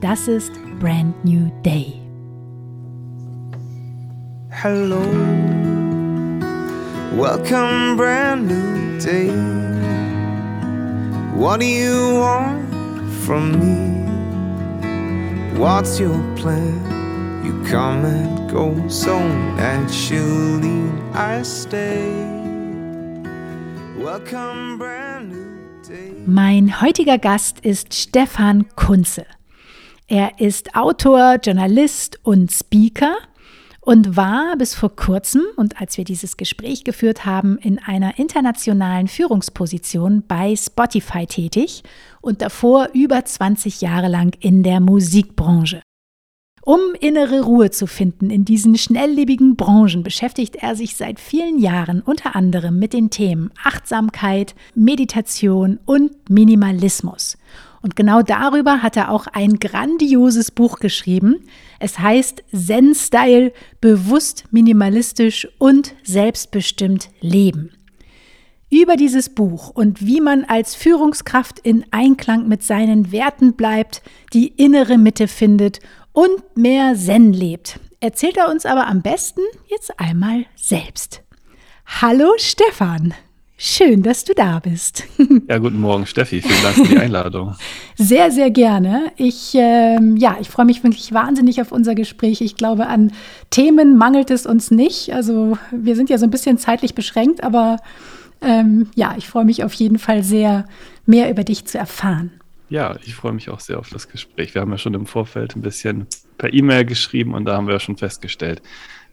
das ist Brand New Day. Hello, welcome, brand new day. What do you want from me? What's your plan? You come and go so naturally. I stay. Welcome, brand new day. Mein heutiger Gast ist Stefan Kunze. Er ist Autor, Journalist und Speaker und war bis vor kurzem und als wir dieses Gespräch geführt haben, in einer internationalen Führungsposition bei Spotify tätig und davor über 20 Jahre lang in der Musikbranche. Um innere Ruhe zu finden in diesen schnelllebigen Branchen beschäftigt er sich seit vielen Jahren unter anderem mit den Themen Achtsamkeit, Meditation und Minimalismus. Und genau darüber hat er auch ein grandioses Buch geschrieben. Es heißt Zen-Style, bewusst minimalistisch und selbstbestimmt leben. Über dieses Buch und wie man als Führungskraft in Einklang mit seinen Werten bleibt, die innere Mitte findet und mehr Zen lebt, erzählt er uns aber am besten jetzt einmal selbst. Hallo Stefan! Schön, dass du da bist. Ja, guten Morgen, Steffi. Vielen Dank für die Einladung. Sehr, sehr gerne. Ich, ähm, ja, ich freue mich wirklich wahnsinnig auf unser Gespräch. Ich glaube, an Themen mangelt es uns nicht. Also wir sind ja so ein bisschen zeitlich beschränkt, aber ähm, ja, ich freue mich auf jeden Fall sehr, mehr über dich zu erfahren. Ja, ich freue mich auch sehr auf das Gespräch. Wir haben ja schon im Vorfeld ein bisschen per E-Mail geschrieben und da haben wir ja schon festgestellt,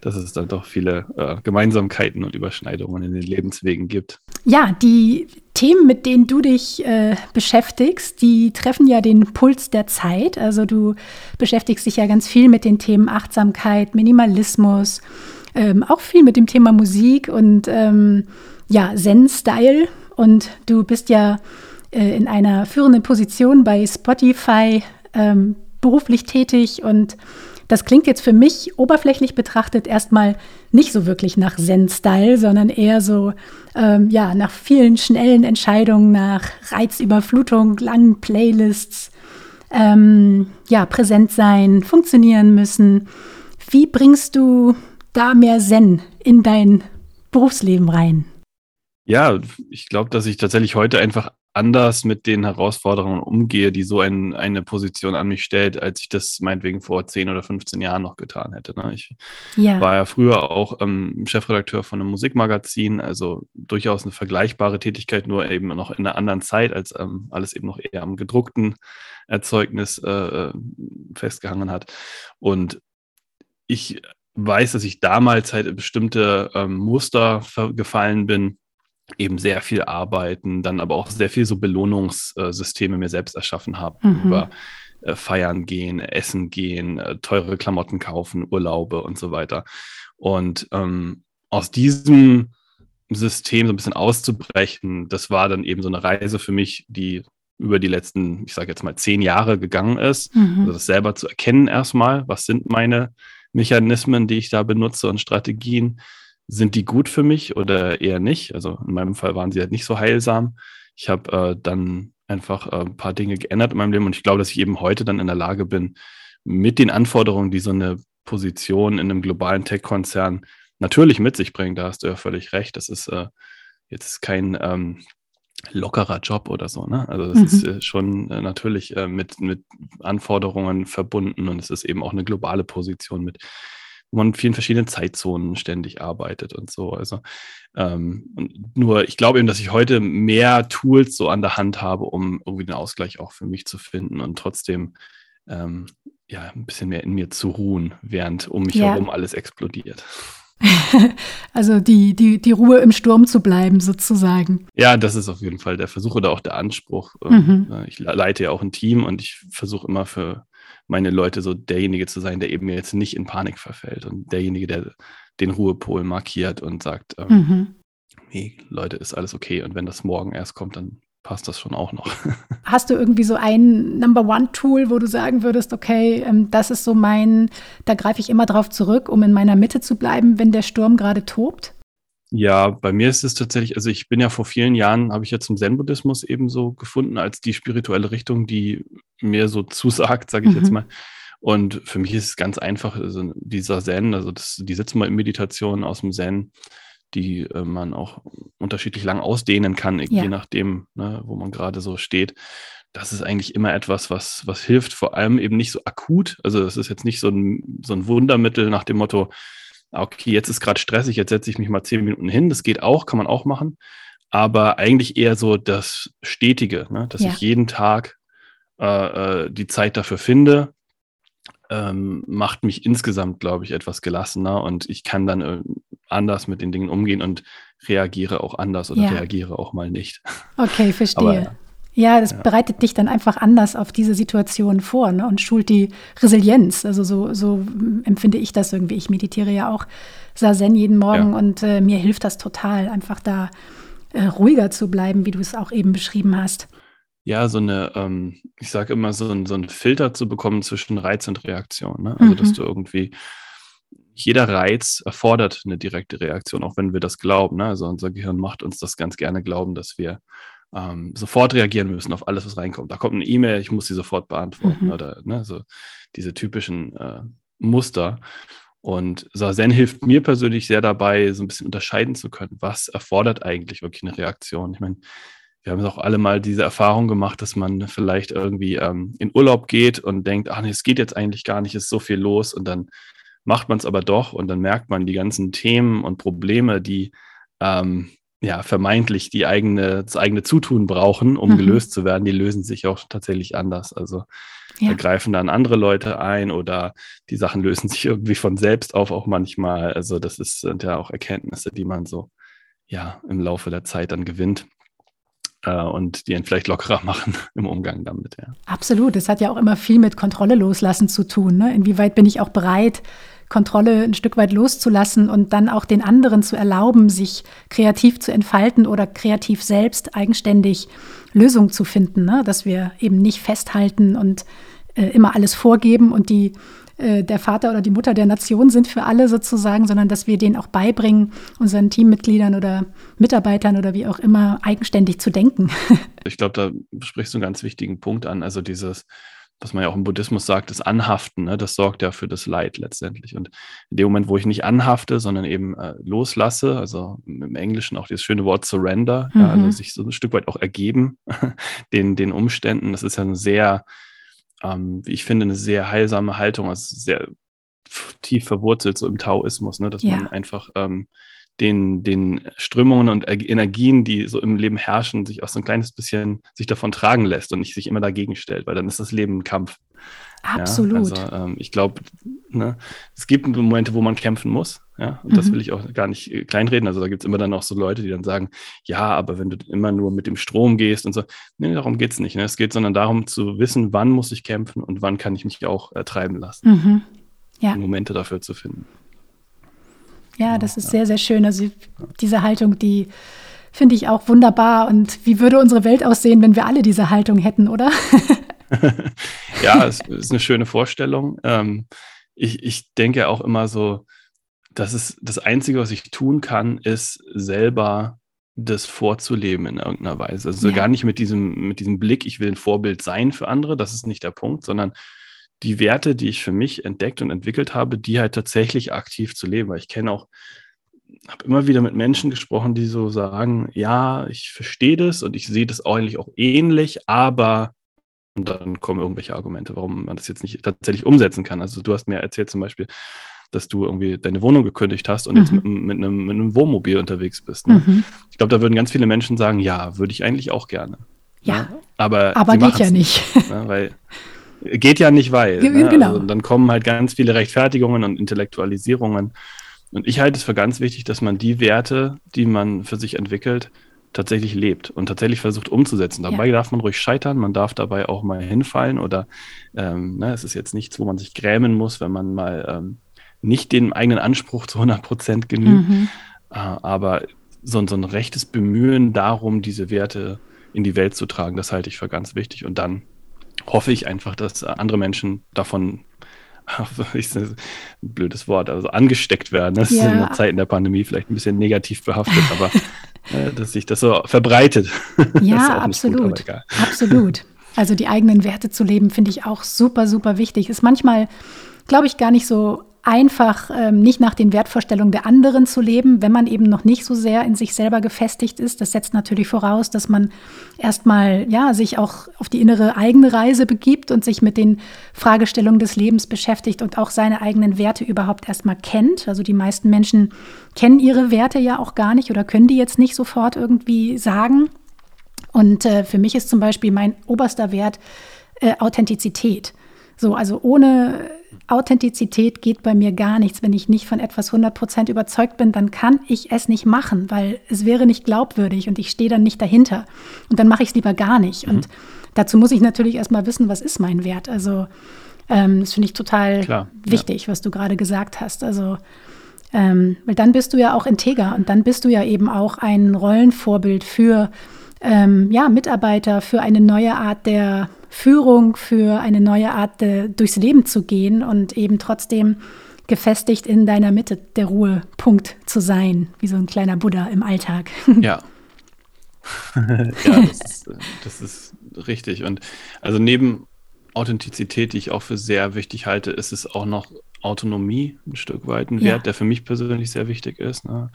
dass es dann doch viele äh, Gemeinsamkeiten und Überschneidungen in den Lebenswegen gibt. Ja, die Themen, mit denen du dich äh, beschäftigst, die treffen ja den Puls der Zeit. Also du beschäftigst dich ja ganz viel mit den Themen Achtsamkeit, Minimalismus, ähm, auch viel mit dem Thema Musik und ähm, ja, Zen-Style. Und du bist ja äh, in einer führenden Position bei Spotify ähm, beruflich tätig und das klingt jetzt für mich oberflächlich betrachtet erstmal nicht so wirklich nach Zen-Style, sondern eher so ähm, ja, nach vielen schnellen Entscheidungen, nach Reizüberflutung, langen Playlists, ähm, ja, präsent sein, funktionieren müssen. Wie bringst du da mehr Zen in dein Berufsleben rein? Ja, ich glaube, dass ich tatsächlich heute einfach anders mit den Herausforderungen umgehe, die so ein, eine Position an mich stellt, als ich das meinetwegen vor 10 oder 15 Jahren noch getan hätte. Ne? Ich ja. war ja früher auch ähm, Chefredakteur von einem Musikmagazin, also durchaus eine vergleichbare Tätigkeit, nur eben noch in einer anderen Zeit, als ähm, alles eben noch eher am gedruckten Erzeugnis äh, äh festgehangen hat. Und ich weiß, dass ich damals halt bestimmte ähm, Muster gefallen bin, eben sehr viel arbeiten, dann aber auch sehr viel so Belohnungssysteme mir selbst erschaffen habe mhm. über äh, Feiern gehen, Essen gehen, äh, teure Klamotten kaufen, Urlaube und so weiter. Und ähm, aus diesem System so ein bisschen auszubrechen, das war dann eben so eine Reise für mich, die über die letzten, ich sage jetzt mal, zehn Jahre gegangen ist. Mhm. Also das selber zu erkennen erstmal, was sind meine Mechanismen, die ich da benutze und Strategien sind die gut für mich oder eher nicht? Also in meinem Fall waren sie halt nicht so heilsam. Ich habe äh, dann einfach äh, ein paar Dinge geändert in meinem Leben und ich glaube, dass ich eben heute dann in der Lage bin, mit den Anforderungen, die so eine Position in einem globalen Tech-Konzern natürlich mit sich bringt, da hast du ja völlig recht. Das ist äh, jetzt kein ähm, lockerer Job oder so. Ne? Also das mhm. ist äh, schon äh, natürlich äh, mit, mit Anforderungen verbunden und es ist eben auch eine globale Position mit wo man in vielen verschiedenen Zeitzonen ständig arbeitet und so. Also ähm, nur, ich glaube eben, dass ich heute mehr Tools so an der Hand habe, um irgendwie den Ausgleich auch für mich zu finden und trotzdem ähm, ja ein bisschen mehr in mir zu ruhen, während um mich ja. herum alles explodiert. also die, die, die Ruhe im Sturm zu bleiben, sozusagen. Ja, das ist auf jeden Fall der Versuch oder auch der Anspruch. Ähm, mhm. Ich leite ja auch ein Team und ich versuche immer für meine Leute so derjenige zu sein, der eben jetzt nicht in Panik verfällt und derjenige, der den Ruhepol markiert und sagt, ähm, mhm. nee, Leute, ist alles okay. Und wenn das morgen erst kommt, dann passt das schon auch noch. Hast du irgendwie so ein Number One Tool, wo du sagen würdest, okay, ähm, das ist so mein, da greife ich immer drauf zurück, um in meiner Mitte zu bleiben, wenn der Sturm gerade tobt? Ja, bei mir ist es tatsächlich, also ich bin ja vor vielen Jahren, habe ich ja zum Zen-Buddhismus eben so gefunden, als die spirituelle Richtung, die mir so zusagt, sage ich mhm. jetzt mal. Und für mich ist es ganz einfach, also dieser Zen, also das, die Sitzmeditation aus dem Zen, die äh, man auch unterschiedlich lang ausdehnen kann, ja. je nachdem, ne, wo man gerade so steht. Das ist eigentlich immer etwas, was, was hilft, vor allem eben nicht so akut. Also es ist jetzt nicht so ein, so ein Wundermittel nach dem Motto, okay, jetzt ist gerade stressig, jetzt setze ich mich mal zehn Minuten hin. Das geht auch, kann man auch machen. Aber eigentlich eher so das Stetige, ne? dass ja. ich jeden Tag äh, äh die Zeit dafür finde, ähm, macht mich insgesamt, glaube ich, etwas gelassener und ich kann dann äh, anders mit den Dingen umgehen und reagiere auch anders oder ja. reagiere auch mal nicht. Okay, verstehe. Aber, ja, das ja. bereitet dich dann einfach anders auf diese Situation vor ne, und schult die Resilienz. Also so, so empfinde ich das irgendwie. Ich meditiere ja auch Sazen jeden Morgen ja. und äh, mir hilft das total, einfach da äh, ruhiger zu bleiben, wie du es auch eben beschrieben hast ja, so eine, ähm, ich sage immer, so, ein, so einen Filter zu bekommen zwischen Reiz und Reaktion. Ne? Also, mhm. dass du irgendwie, jeder Reiz erfordert eine direkte Reaktion, auch wenn wir das glauben. Ne? Also, unser Gehirn macht uns das ganz gerne glauben, dass wir ähm, sofort reagieren müssen auf alles, was reinkommt. Da kommt eine E-Mail, ich muss sie sofort beantworten mhm. oder ne, so diese typischen äh, Muster. Und Sazen hilft mir persönlich sehr dabei, so ein bisschen unterscheiden zu können, was erfordert eigentlich wirklich eine Reaktion. Ich meine, wir haben auch alle mal diese Erfahrung gemacht, dass man vielleicht irgendwie ähm, in Urlaub geht und denkt, ach nee, es geht jetzt eigentlich gar nicht, ist so viel los und dann macht man es aber doch und dann merkt man die ganzen Themen und Probleme, die ähm, ja vermeintlich die eigene, das eigene Zutun brauchen, um mhm. gelöst zu werden, die lösen sich auch tatsächlich anders. Also ja. da greifen dann andere Leute ein oder die Sachen lösen sich irgendwie von selbst auf, auch manchmal. Also das ist, sind ja auch Erkenntnisse, die man so ja im Laufe der Zeit dann gewinnt äh, und die ihn vielleicht lockerer machen im Umgang damit. Ja. Absolut. Es hat ja auch immer viel mit Kontrolle loslassen zu tun. Ne? Inwieweit bin ich auch bereit, Kontrolle ein Stück weit loszulassen und dann auch den anderen zu erlauben, sich kreativ zu entfalten oder kreativ selbst eigenständig Lösungen zu finden, ne? dass wir eben nicht festhalten und äh, immer alles vorgeben und die äh, der Vater oder die Mutter der Nation sind für alle sozusagen, sondern dass wir denen auch beibringen, unseren Teammitgliedern oder Mitarbeitern oder wie auch immer eigenständig zu denken. Ich glaube, da sprichst du einen ganz wichtigen Punkt an. Also dieses, was man ja auch im Buddhismus sagt, das Anhaften, ne, das sorgt ja für das Leid letztendlich. Und in dem Moment, wo ich nicht anhafte, sondern eben äh, loslasse, also im Englischen auch dieses schöne Wort Surrender, mhm. ja, also sich so ein Stück weit auch ergeben den, den Umständen, das ist ja ein sehr ähm, wie ich finde, eine sehr heilsame Haltung, also sehr tief verwurzelt so im Taoismus, ne? dass ja. man einfach ähm, den, den Strömungen und Energien, die so im Leben herrschen, sich auch so ein kleines bisschen sich davon tragen lässt und nicht sich immer dagegen stellt, weil dann ist das Leben ein Kampf. Absolut. Ja, also ähm, ich glaube, ne, es gibt Momente, wo man kämpfen muss. Ja, und mhm. das will ich auch gar nicht äh, kleinreden. Also da gibt es immer dann auch so Leute, die dann sagen, ja, aber wenn du immer nur mit dem Strom gehst und so, nee, darum geht es nicht. Ne? Es geht sondern darum zu wissen, wann muss ich kämpfen und wann kann ich mich auch äh, treiben lassen. Mhm. Ja. Momente dafür zu finden. Ja, das ist sehr, sehr schön. Also diese Haltung, die finde ich auch wunderbar. Und wie würde unsere Welt aussehen, wenn wir alle diese Haltung hätten, oder? ja, es ist eine schöne Vorstellung. Ähm, ich, ich denke auch immer so, dass es das Einzige, was ich tun kann, ist selber das vorzuleben in irgendeiner Weise. Also ja. gar nicht mit diesem, mit diesem Blick, ich will ein Vorbild sein für andere, das ist nicht der Punkt, sondern die Werte, die ich für mich entdeckt und entwickelt habe, die halt tatsächlich aktiv zu leben. Weil ich kenne auch, habe immer wieder mit Menschen gesprochen, die so sagen, ja, ich verstehe das und ich sehe das eigentlich auch ähnlich, aber und dann kommen irgendwelche Argumente, warum man das jetzt nicht tatsächlich umsetzen kann. Also du hast mir erzählt zum Beispiel, dass du irgendwie deine Wohnung gekündigt hast und mhm. jetzt mit, mit, einem, mit, einem, Wohnmobil unterwegs bist. Ne? Mhm. Ich glaube, da würden ganz viele Menschen sagen, ja, würde ich eigentlich auch gerne. Ja, ne? aber, aber geht ja nicht. Ne? Weil geht ja nicht, weil. Ne? Genau. Also dann kommen halt ganz viele Rechtfertigungen und Intellektualisierungen. Und ich halte es für ganz wichtig, dass man die Werte, die man für sich entwickelt, tatsächlich lebt und tatsächlich versucht umzusetzen. Dabei ja. darf man ruhig scheitern, man darf dabei auch mal hinfallen oder ähm, ne, es ist jetzt nichts, wo man sich grämen muss, wenn man mal ähm, nicht dem eigenen Anspruch zu 100 Prozent genügt. Mhm. Äh, aber so, so ein rechtes Bemühen darum, diese Werte in die Welt zu tragen, das halte ich für ganz wichtig. Und dann hoffe ich einfach, dass andere Menschen davon ich, ein blödes Wort, also angesteckt werden. Das ja. ist in der Zeit in der Pandemie vielleicht ein bisschen negativ behaftet, aber äh, dass sich das so verbreitet. Ja, absolut. Gut, absolut. Also die eigenen Werte zu leben, finde ich auch super, super wichtig. Ist manchmal, glaube ich, gar nicht so einfach ähm, nicht nach den Wertvorstellungen der anderen zu leben, wenn man eben noch nicht so sehr in sich selber gefestigt ist. Das setzt natürlich voraus, dass man erstmal ja sich auch auf die innere eigene Reise begibt und sich mit den Fragestellungen des Lebens beschäftigt und auch seine eigenen Werte überhaupt erstmal kennt. Also die meisten Menschen kennen ihre Werte ja auch gar nicht oder können die jetzt nicht sofort irgendwie sagen. Und äh, für mich ist zum Beispiel mein oberster Wert äh, Authentizität. So, also ohne Authentizität geht bei mir gar nichts. Wenn ich nicht von etwas 100% überzeugt bin, dann kann ich es nicht machen, weil es wäre nicht glaubwürdig und ich stehe dann nicht dahinter. Und dann mache ich es lieber gar nicht. Mhm. Und dazu muss ich natürlich erstmal wissen, was ist mein Wert. Also ähm, das finde ich total Klar, wichtig, ja. was du gerade gesagt hast. Also ähm, weil dann bist du ja auch integer und dann bist du ja eben auch ein Rollenvorbild für ähm, ja, Mitarbeiter, für eine neue Art der Führung, für eine neue Art de, durchs Leben zu gehen und eben trotzdem gefestigt in deiner Mitte der Ruhepunkt zu sein, wie so ein kleiner Buddha im Alltag. Ja. ja, das ist, das ist richtig. Und also neben Authentizität, die ich auch für sehr wichtig halte, ist es auch noch Autonomie ein Stück weit, ein Wert, der für mich persönlich sehr wichtig ist. Ne?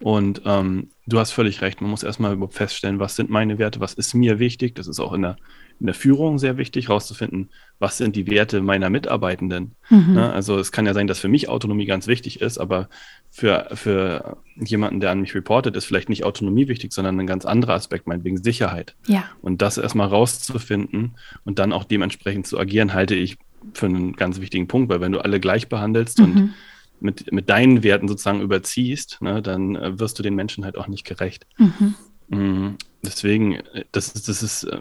Und ähm, du hast völlig recht, man muss erstmal feststellen, was sind meine Werte, was ist mir wichtig. Das ist auch in der in der Führung sehr wichtig, herauszufinden, was sind die Werte meiner Mitarbeitenden. Mhm. Ne? Also es kann ja sein, dass für mich Autonomie ganz wichtig ist, aber für, für jemanden, der an mich reportet, ist vielleicht nicht Autonomie wichtig, sondern ein ganz anderer Aspekt, meinetwegen Sicherheit. Ja. Und das erstmal rauszufinden und dann auch dementsprechend zu agieren, halte ich für einen ganz wichtigen Punkt, weil wenn du alle gleich behandelst mhm. und mit, mit deinen Werten sozusagen überziehst, ne, dann äh, wirst du den Menschen halt auch nicht gerecht. Mhm. Mhm. Deswegen, das ist, das ist, äh,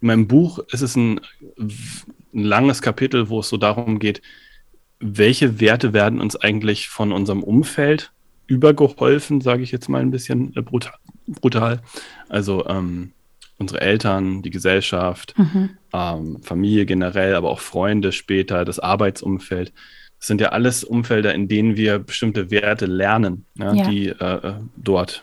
in meinem Buch ist es ein, ein langes Kapitel, wo es so darum geht, welche Werte werden uns eigentlich von unserem Umfeld übergeholfen, sage ich jetzt mal ein bisschen brutal. brutal. Also ähm, unsere Eltern, die Gesellschaft, mhm. ähm, Familie generell, aber auch Freunde später, das Arbeitsumfeld. Das sind ja alles Umfelder, in denen wir bestimmte Werte lernen, ja, ja. die äh, dort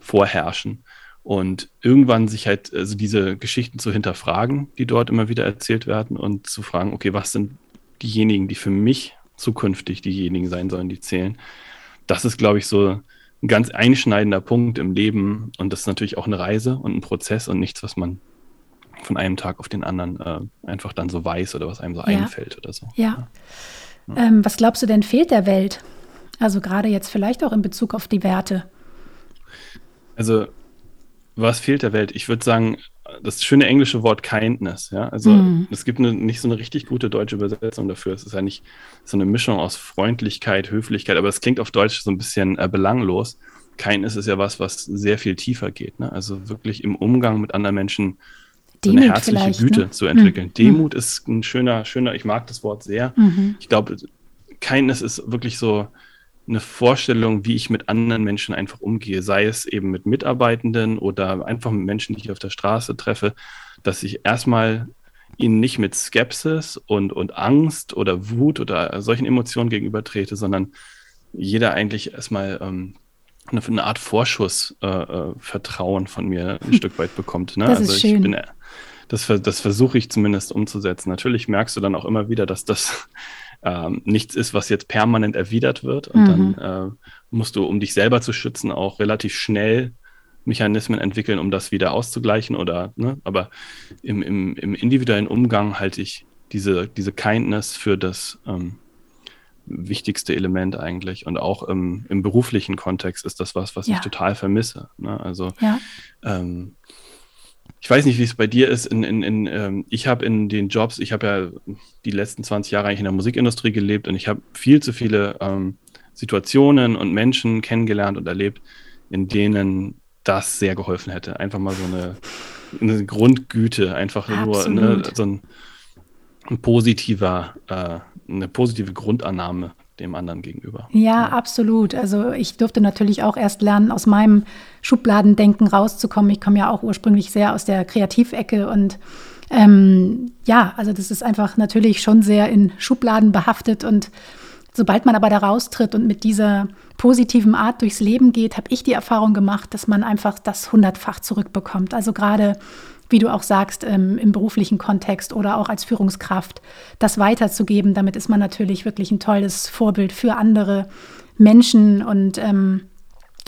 vorherrschen. Und irgendwann sich halt also diese Geschichten zu hinterfragen, die dort immer wieder erzählt werden und zu fragen, okay, was sind diejenigen, die für mich zukünftig diejenigen sein sollen, die zählen. Das ist, glaube ich, so ein ganz einschneidender Punkt im Leben und das ist natürlich auch eine Reise und ein Prozess und nichts, was man von einem Tag auf den anderen äh, einfach dann so weiß oder was einem so ja. einfällt oder so. Ja. ja. Ähm, was glaubst du denn fehlt der Welt? Also gerade jetzt vielleicht auch in Bezug auf die Werte. Also was fehlt der Welt? Ich würde sagen, das schöne englische Wort Kindness, ja. Also mm. es gibt eine, nicht so eine richtig gute deutsche Übersetzung dafür. Es ist ja nicht so eine Mischung aus Freundlichkeit, Höflichkeit, aber es klingt auf Deutsch so ein bisschen äh, belanglos. Kindness ist ja was, was sehr viel tiefer geht. Ne? Also wirklich im Umgang mit anderen Menschen so eine herzliche Güte ne? zu entwickeln. Mm. Demut ist ein schöner, schöner, ich mag das Wort sehr. -hmm. Ich glaube, Kindness ist wirklich so, eine Vorstellung, wie ich mit anderen Menschen einfach umgehe, sei es eben mit Mitarbeitenden oder einfach mit Menschen, die ich auf der Straße treffe, dass ich erstmal ihnen nicht mit Skepsis und, und Angst oder Wut oder solchen Emotionen gegenübertrete, sondern jeder eigentlich erstmal ähm, eine, eine, Art Vorschussvertrauen äh, äh von mir ein Stück weit bekommt. Ne? Das also ist schön. Bin, das, das versuche ich zumindest umzusetzen. Natürlich merkst du dann auch immer wieder, dass das ähm, nichts ist, was jetzt permanent erwidert wird. Und mhm. dann äh, musst du, um dich selber zu schützen, auch relativ schnell Mechanismen entwickeln, um das wieder auszugleichen. Oder, ne? Aber im, im, im individuellen Umgang halte ich diese, diese Kindness für das ähm, wichtigste Element eigentlich. Und auch im, im beruflichen Kontext ist das was, was ja. ich total vermisse. Ne? Also ja. ähm, ich weiß nicht, wie es bei dir ist. In, in, in, ähm, ich habe in den Jobs, ich habe ja die letzten 20 Jahre eigentlich in der Musikindustrie gelebt und ich habe viel zu viele ähm, Situationen und Menschen kennengelernt und erlebt, in denen das sehr geholfen hätte. Einfach mal so eine, eine Grundgüte, einfach Absolut. nur ne, so ein, ein positiver, äh, eine positive Grundannahme dem anderen gegenüber. Ja, ja, absolut. Also ich durfte natürlich auch erst lernen, aus meinem Schubladendenken rauszukommen. Ich komme ja auch ursprünglich sehr aus der Kreativecke und ähm, ja, also das ist einfach natürlich schon sehr in Schubladen behaftet und sobald man aber da raustritt und mit dieser positiven Art durchs Leben geht, habe ich die Erfahrung gemacht, dass man einfach das hundertfach zurückbekommt. Also gerade wie du auch sagst, ähm, im beruflichen Kontext oder auch als Führungskraft, das weiterzugeben. Damit ist man natürlich wirklich ein tolles Vorbild für andere Menschen und ähm,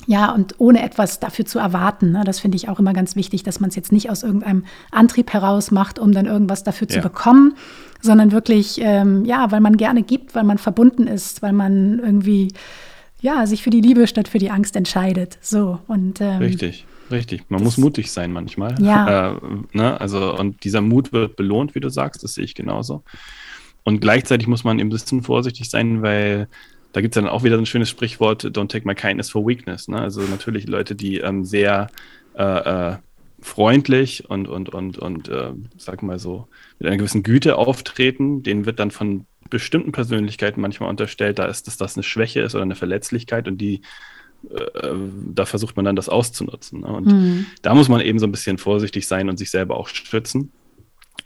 ja, und ohne etwas dafür zu erwarten. Ne? Das finde ich auch immer ganz wichtig, dass man es jetzt nicht aus irgendeinem Antrieb heraus macht, um dann irgendwas dafür ja. zu bekommen, sondern wirklich, ähm, ja, weil man gerne gibt, weil man verbunden ist, weil man irgendwie, ja, sich für die Liebe statt für die Angst entscheidet. So und ähm, richtig. Richtig, man das, muss mutig sein manchmal. Ja. Äh, ne? Also, und dieser Mut wird belohnt, wie du sagst, das sehe ich genauso. Und gleichzeitig muss man ein bisschen vorsichtig sein, weil da gibt es dann auch wieder ein schönes Sprichwort, don't take my kindness for weakness. Ne? Also natürlich Leute, die ähm, sehr äh, äh, freundlich und, und, und, und äh, sag mal so, mit einer gewissen Güte auftreten, denen wird dann von bestimmten Persönlichkeiten manchmal unterstellt, da ist, dass das eine Schwäche ist oder eine Verletzlichkeit und die äh, da versucht man dann das auszunutzen. Ne? Und mhm. da muss man eben so ein bisschen vorsichtig sein und sich selber auch schützen.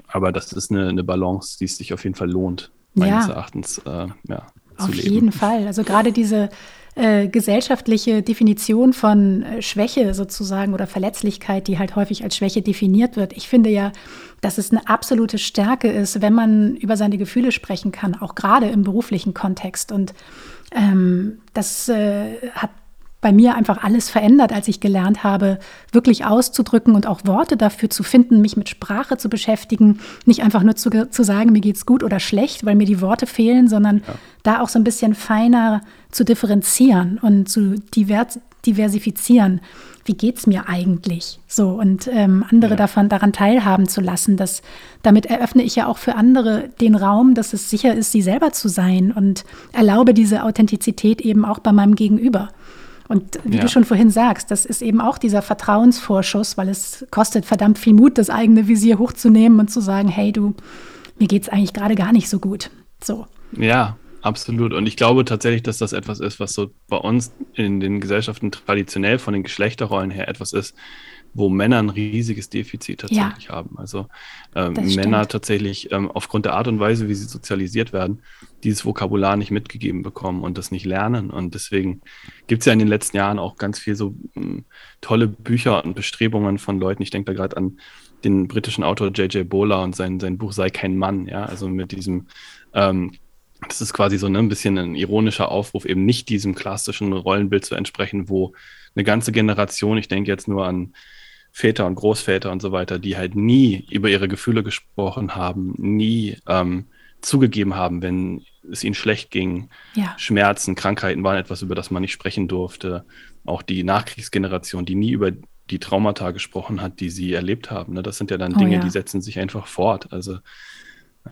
Aber das ist eine, eine Balance, die es sich auf jeden Fall lohnt, meines ja. Erachtens äh, ja. Auf jeden Fall. Also gerade diese äh, gesellschaftliche Definition von äh, Schwäche sozusagen oder Verletzlichkeit, die halt häufig als Schwäche definiert wird. Ich finde ja, dass es eine absolute Stärke ist, wenn man über seine Gefühle sprechen kann, auch gerade im beruflichen Kontext. Und ähm, das äh, hat bei mir einfach alles verändert, als ich gelernt habe, wirklich auszudrücken und auch Worte dafür zu finden, mich mit Sprache zu beschäftigen, nicht einfach nur zu, zu sagen, mir geht's gut oder schlecht, weil mir die Worte fehlen, sondern ja. da auch so ein bisschen feiner zu differenzieren und zu divers diversifizieren. Wie geht's mir eigentlich? So und ähm, andere ja. davon daran teilhaben zu lassen. Dass, damit eröffne ich ja auch für andere den Raum, dass es sicher ist, sie selber zu sein und erlaube diese Authentizität eben auch bei meinem Gegenüber. Und wie ja. du schon vorhin sagst, das ist eben auch dieser Vertrauensvorschuss, weil es kostet verdammt viel Mut, das eigene Visier hochzunehmen und zu sagen, hey du, mir geht es eigentlich gerade gar nicht so gut. So. Ja, absolut. Und ich glaube tatsächlich, dass das etwas ist, was so bei uns in den Gesellschaften traditionell von den Geschlechterrollen her etwas ist, wo Männer ein riesiges Defizit tatsächlich ja, haben. Also ähm, Männer tatsächlich ähm, aufgrund der Art und Weise, wie sie sozialisiert werden, dieses Vokabular nicht mitgegeben bekommen und das nicht lernen. Und deswegen gibt es ja in den letzten Jahren auch ganz viel so ähm, tolle Bücher und Bestrebungen von Leuten. Ich denke da gerade an den britischen Autor J.J. Bowler und sein, sein Buch Sei kein Mann, ja, also mit diesem ähm, das ist quasi so ne, ein bisschen ein ironischer Aufruf, eben nicht diesem klassischen Rollenbild zu entsprechen, wo eine ganze Generation, ich denke jetzt nur an Väter und Großväter und so weiter, die halt nie über ihre Gefühle gesprochen haben, nie ähm, zugegeben haben, wenn es ihnen schlecht ging. Ja. Schmerzen, Krankheiten waren etwas, über das man nicht sprechen durfte. Auch die Nachkriegsgeneration, die nie über die Traumata gesprochen hat, die sie erlebt haben. Ne? Das sind ja dann oh, Dinge, ja. die setzen sich einfach fort. Also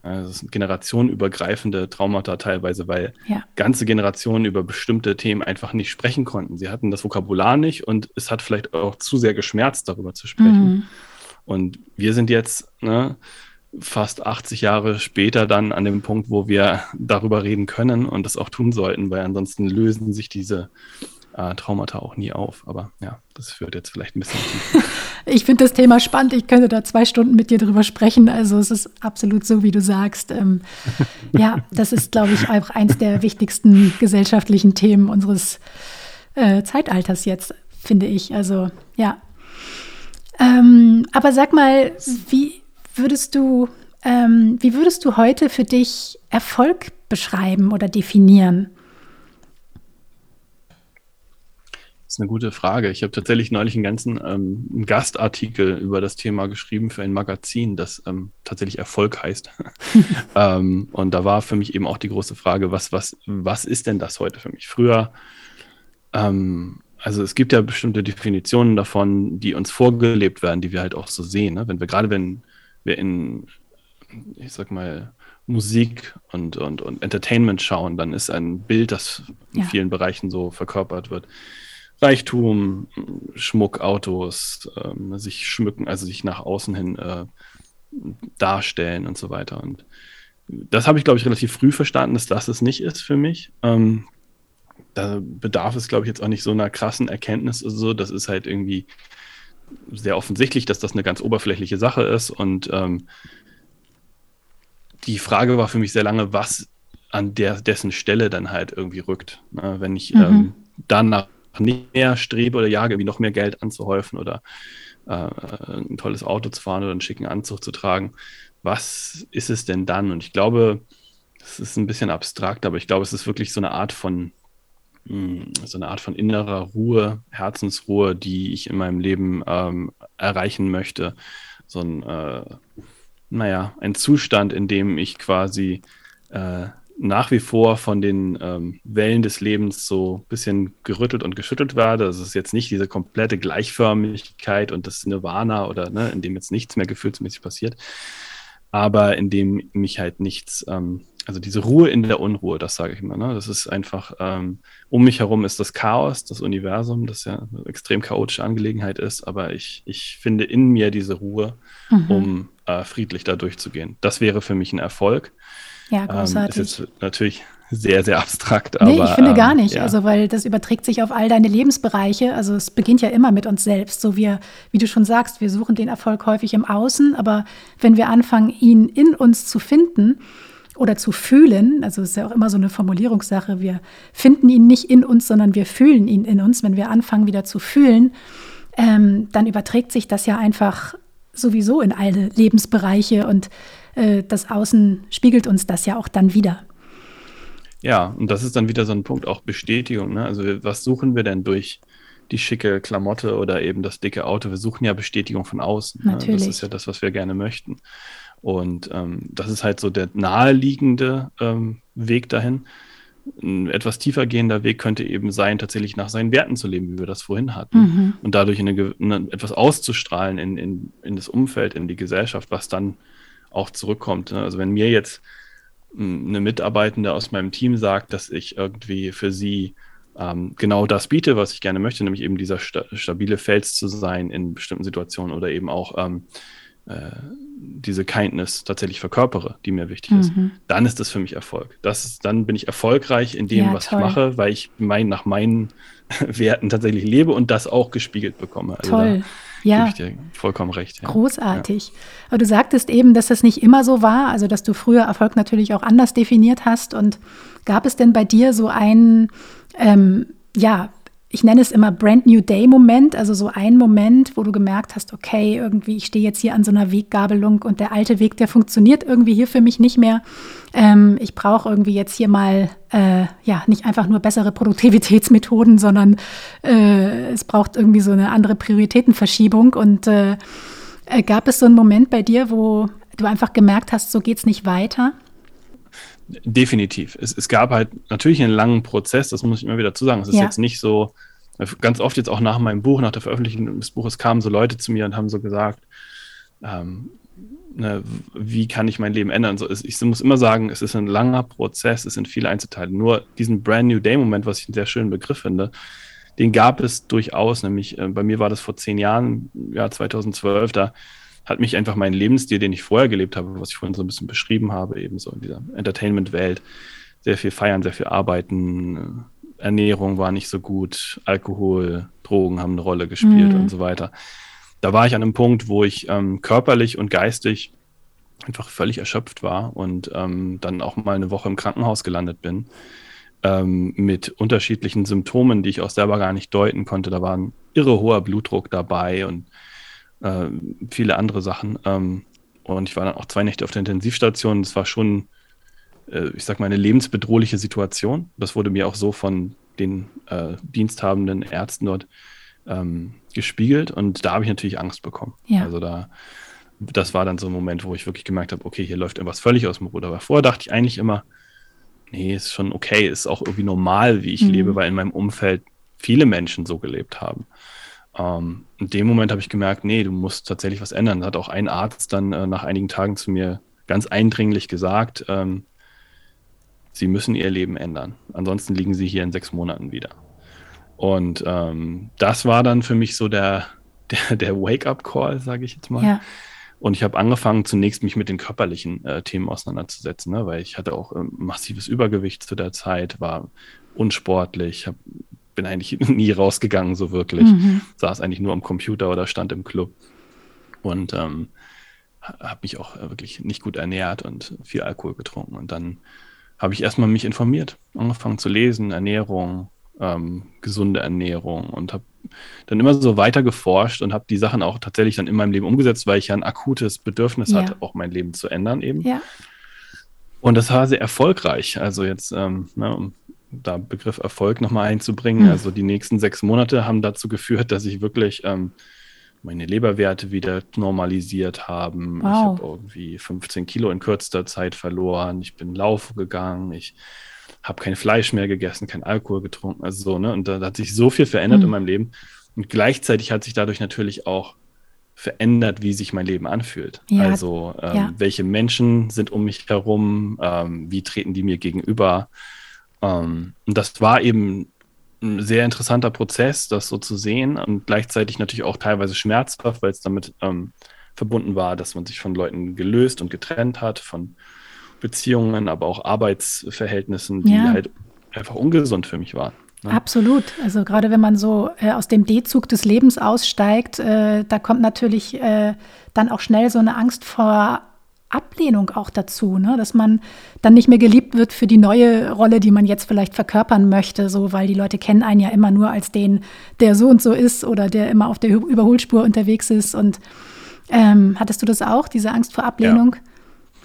also es sind generationenübergreifende Traumata teilweise, weil ja. ganze Generationen über bestimmte Themen einfach nicht sprechen konnten. Sie hatten das Vokabular nicht und es hat vielleicht auch zu sehr geschmerzt, darüber zu sprechen. Mhm. Und wir sind jetzt ne, fast 80 Jahre später dann an dem Punkt, wo wir darüber reden können und das auch tun sollten, weil ansonsten lösen sich diese äh, Traumata auch nie auf. Aber ja, das führt jetzt vielleicht ein bisschen Ich finde das Thema spannend. Ich könnte da zwei Stunden mit dir drüber sprechen. Also es ist absolut so, wie du sagst. Ähm, ja, das ist, glaube ich, einfach eins der wichtigsten gesellschaftlichen Themen unseres äh, Zeitalters jetzt, finde ich. Also ja. Ähm, aber sag mal, wie würdest du, ähm, wie würdest du heute für dich Erfolg beschreiben oder definieren? Das ist eine gute Frage. Ich habe tatsächlich neulich einen ganzen ähm, einen Gastartikel über das Thema geschrieben für ein Magazin, das ähm, tatsächlich Erfolg heißt. ähm, und da war für mich eben auch die große Frage, was, was, was ist denn das heute für mich? Früher, ähm, also es gibt ja bestimmte Definitionen davon, die uns vorgelebt werden, die wir halt auch so sehen. Ne? Wenn wir gerade, wenn wir in ich sag mal, Musik und, und, und Entertainment schauen, dann ist ein Bild, das in ja. vielen Bereichen so verkörpert wird. Reichtum, Schmuck, Autos, ähm, sich schmücken, also sich nach außen hin äh, darstellen und so weiter. Und das habe ich, glaube ich, relativ früh verstanden, dass das es nicht ist für mich. Ähm, da bedarf es, glaube ich, jetzt auch nicht so einer krassen Erkenntnis. Also das ist halt irgendwie sehr offensichtlich, dass das eine ganz oberflächliche Sache ist. Und ähm, die Frage war für mich sehr lange, was an der, dessen Stelle dann halt irgendwie rückt. Ne? Wenn ich mhm. ähm, danach mehr strebe oder jage, wie noch mehr Geld anzuhäufen oder äh, ein tolles Auto zu fahren oder einen schicken Anzug zu tragen, was ist es denn dann? Und ich glaube, das ist ein bisschen abstrakt, aber ich glaube, es ist wirklich so eine Art von hm, so eine Art von innerer Ruhe, Herzensruhe, die ich in meinem Leben ähm, erreichen möchte. So ein, äh, naja, ein Zustand, in dem ich quasi äh, nach wie vor von den ähm, Wellen des Lebens so ein bisschen gerüttelt und geschüttelt werde. Das ist jetzt nicht diese komplette Gleichförmigkeit und das Nirvana oder ne, in dem jetzt nichts mehr gefühlsmäßig passiert, aber in dem mich halt nichts, ähm, also diese Ruhe in der Unruhe, das sage ich immer. Ne? Das ist einfach, ähm, um mich herum ist das Chaos, das Universum, das ja eine extrem chaotische Angelegenheit ist, aber ich, ich finde in mir diese Ruhe, mhm. um äh, friedlich da durchzugehen. Das wäre für mich ein Erfolg. Ja, großartig. Ähm, ist jetzt natürlich sehr, sehr abstrakt. Nee, aber, ich finde gar ähm, nicht. Ja. Also, weil das überträgt sich auf all deine Lebensbereiche. Also, es beginnt ja immer mit uns selbst. So wir, wie du schon sagst, wir suchen den Erfolg häufig im Außen, aber wenn wir anfangen, ihn in uns zu finden oder zu fühlen, also es ist ja auch immer so eine Formulierungssache, wir finden ihn nicht in uns, sondern wir fühlen ihn in uns. Wenn wir anfangen, wieder zu fühlen, ähm, dann überträgt sich das ja einfach sowieso in alle Lebensbereiche und das Außen spiegelt uns das ja auch dann wieder. Ja, und das ist dann wieder so ein Punkt, auch Bestätigung. Ne? Also was suchen wir denn durch die schicke Klamotte oder eben das dicke Auto? Wir suchen ja Bestätigung von außen. Natürlich. Ne? Das ist ja das, was wir gerne möchten. Und ähm, das ist halt so der naheliegende ähm, Weg dahin. Ein etwas tiefer gehender Weg könnte eben sein, tatsächlich nach seinen Werten zu leben, wie wir das vorhin hatten. Mhm. Und dadurch eine, eine, etwas auszustrahlen in, in, in das Umfeld, in die Gesellschaft, was dann auch zurückkommt. Ne? Also wenn mir jetzt eine Mitarbeitende aus meinem Team sagt, dass ich irgendwie für sie ähm, genau das biete, was ich gerne möchte, nämlich eben dieser sta stabile Fels zu sein in bestimmten Situationen oder eben auch ähm, äh, diese Kindness tatsächlich verkörpere, die mir wichtig mhm. ist, dann ist das für mich Erfolg. Das ist, dann bin ich erfolgreich in dem, ja, was toll. ich mache, weil ich mein, nach meinen Werten tatsächlich lebe und das auch gespiegelt bekomme. Also toll. Ja. ich dir vollkommen recht. Ja. Großartig. Ja. Aber du sagtest eben, dass das nicht immer so war, also dass du früher Erfolg natürlich auch anders definiert hast. Und gab es denn bei dir so einen, ähm, ja, ich nenne es immer Brand New Day Moment, also so ein Moment, wo du gemerkt hast, okay, irgendwie, ich stehe jetzt hier an so einer Weggabelung und der alte Weg, der funktioniert irgendwie hier für mich nicht mehr. Ähm, ich brauche irgendwie jetzt hier mal, äh, ja, nicht einfach nur bessere Produktivitätsmethoden, sondern äh, es braucht irgendwie so eine andere Prioritätenverschiebung. Und äh, äh gab es so einen Moment bei dir, wo du einfach gemerkt hast, so geht es nicht weiter? Definitiv. Es, es, gab halt natürlich einen langen Prozess, das muss ich immer wieder zu sagen. Es ist ja. jetzt nicht so, ganz oft jetzt auch nach meinem Buch, nach der Veröffentlichung des Buches, kamen so Leute zu mir und haben so gesagt, ähm, ne, wie kann ich mein Leben ändern? So, es, ich muss immer sagen, es ist ein langer Prozess, es sind viele Einzelteile. Nur diesen Brand New Day-Moment, was ich einen sehr schönen Begriff finde, den gab es durchaus. Nämlich äh, bei mir war das vor zehn Jahren, ja 2012, da hat mich einfach mein Lebensstil, den ich vorher gelebt habe, was ich vorhin so ein bisschen beschrieben habe, eben so in dieser Entertainment-Welt, sehr viel feiern, sehr viel arbeiten, Ernährung war nicht so gut, Alkohol, Drogen haben eine Rolle gespielt mhm. und so weiter. Da war ich an einem Punkt, wo ich ähm, körperlich und geistig einfach völlig erschöpft war und ähm, dann auch mal eine Woche im Krankenhaus gelandet bin ähm, mit unterschiedlichen Symptomen, die ich auch selber gar nicht deuten konnte. Da war ein irre hoher Blutdruck dabei und äh, viele andere Sachen. Ähm, und ich war dann auch zwei Nächte auf der Intensivstation. Das war schon, äh, ich sag mal, eine lebensbedrohliche Situation. Das wurde mir auch so von den äh, diensthabenden Ärzten dort ähm, gespiegelt. Und da habe ich natürlich Angst bekommen. Ja. Also da, das war dann so ein Moment, wo ich wirklich gemerkt habe, okay, hier läuft irgendwas völlig aus dem Ruder. Aber vorher dachte ich eigentlich immer, nee, ist schon okay, ist auch irgendwie normal, wie ich mhm. lebe, weil in meinem Umfeld viele Menschen so gelebt haben. Ähm, in dem Moment habe ich gemerkt, nee, du musst tatsächlich was ändern. Da hat auch ein Arzt dann äh, nach einigen Tagen zu mir ganz eindringlich gesagt, ähm, sie müssen ihr Leben ändern. Ansonsten liegen sie hier in sechs Monaten wieder. Und ähm, das war dann für mich so der, der, der Wake-up-Call, sage ich jetzt mal. Ja. Und ich habe angefangen, zunächst mich mit den körperlichen äh, Themen auseinanderzusetzen, ne? weil ich hatte auch ähm, massives Übergewicht zu der Zeit, war unsportlich, hab, bin eigentlich nie rausgegangen so wirklich, mhm. saß eigentlich nur am Computer oder stand im Club und ähm, habe mich auch äh, wirklich nicht gut ernährt und viel Alkohol getrunken. Und dann habe ich erstmal mich informiert, angefangen zu lesen, Ernährung, ähm, gesunde Ernährung und habe dann immer so weiter geforscht und habe die Sachen auch tatsächlich dann in meinem Leben umgesetzt, weil ich ja ein akutes Bedürfnis ja. hatte, auch mein Leben zu ändern eben. Ja. Und das war sehr erfolgreich. Also jetzt, ähm, ne, um da Begriff Erfolg nochmal einzubringen, mhm. also die nächsten sechs Monate haben dazu geführt, dass ich wirklich ähm, meine Leberwerte wieder normalisiert haben. Wow. Ich habe irgendwie 15 Kilo in kürzester Zeit verloren. Ich bin laufen gegangen. Ich habe kein Fleisch mehr gegessen, kein Alkohol getrunken. Also so, ne? Und da, da hat sich so viel verändert mhm. in meinem Leben. Und gleichzeitig hat sich dadurch natürlich auch verändert, wie sich mein Leben anfühlt. Ja. Also ähm, ja. welche Menschen sind um mich herum, ähm, wie treten die mir gegenüber. Ähm, und das war eben ein sehr interessanter Prozess, das so zu sehen und gleichzeitig natürlich auch teilweise schmerzhaft, weil es damit ähm, verbunden war, dass man sich von Leuten gelöst und getrennt hat, von Beziehungen, aber auch Arbeitsverhältnissen, die ja. halt einfach ungesund für mich waren. Ne? Absolut. Also gerade wenn man so äh, aus dem D-Zug des Lebens aussteigt, äh, da kommt natürlich äh, dann auch schnell so eine Angst vor Ablehnung auch dazu, ne? dass man dann nicht mehr geliebt wird für die neue Rolle, die man jetzt vielleicht verkörpern möchte, so weil die Leute kennen einen ja immer nur als den, der so und so ist oder der immer auf der Überholspur unterwegs ist. Und ähm, hattest du das auch, diese Angst vor Ablehnung?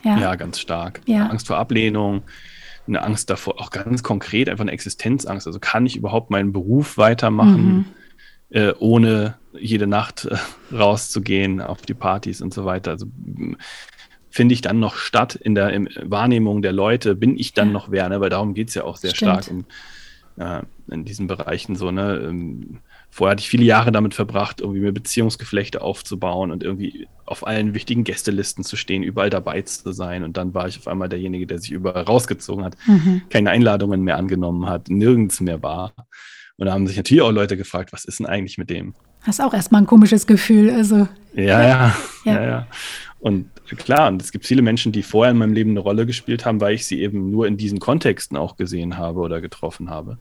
Ja. Ja, ja ganz stark. Ja. Angst vor Ablehnung, eine Angst davor, auch ganz konkret, einfach eine Existenzangst. Also kann ich überhaupt meinen Beruf weitermachen, mhm. äh, ohne jede Nacht äh, rauszugehen auf die Partys und so weiter. Also finde ich dann noch statt in der Wahrnehmung der Leute, bin ich dann ja. noch wer, ne? weil darum geht es ja auch sehr Stimmt. stark im, äh, in diesen Bereichen so, ne? Ähm, Vorher hatte ich viele Jahre damit verbracht, irgendwie mir Beziehungsgeflechte aufzubauen und irgendwie auf allen wichtigen Gästelisten zu stehen, überall dabei zu sein. Und dann war ich auf einmal derjenige, der sich überall rausgezogen hat, mhm. keine Einladungen mehr angenommen hat, nirgends mehr war. Und da haben sich natürlich auch Leute gefragt, was ist denn eigentlich mit dem? Hast auch erstmal ein komisches Gefühl. Also, ja, ja, ja, ja. ja. Und klar, und es gibt viele Menschen, die vorher in meinem Leben eine Rolle gespielt haben, weil ich sie eben nur in diesen Kontexten auch gesehen habe oder getroffen habe.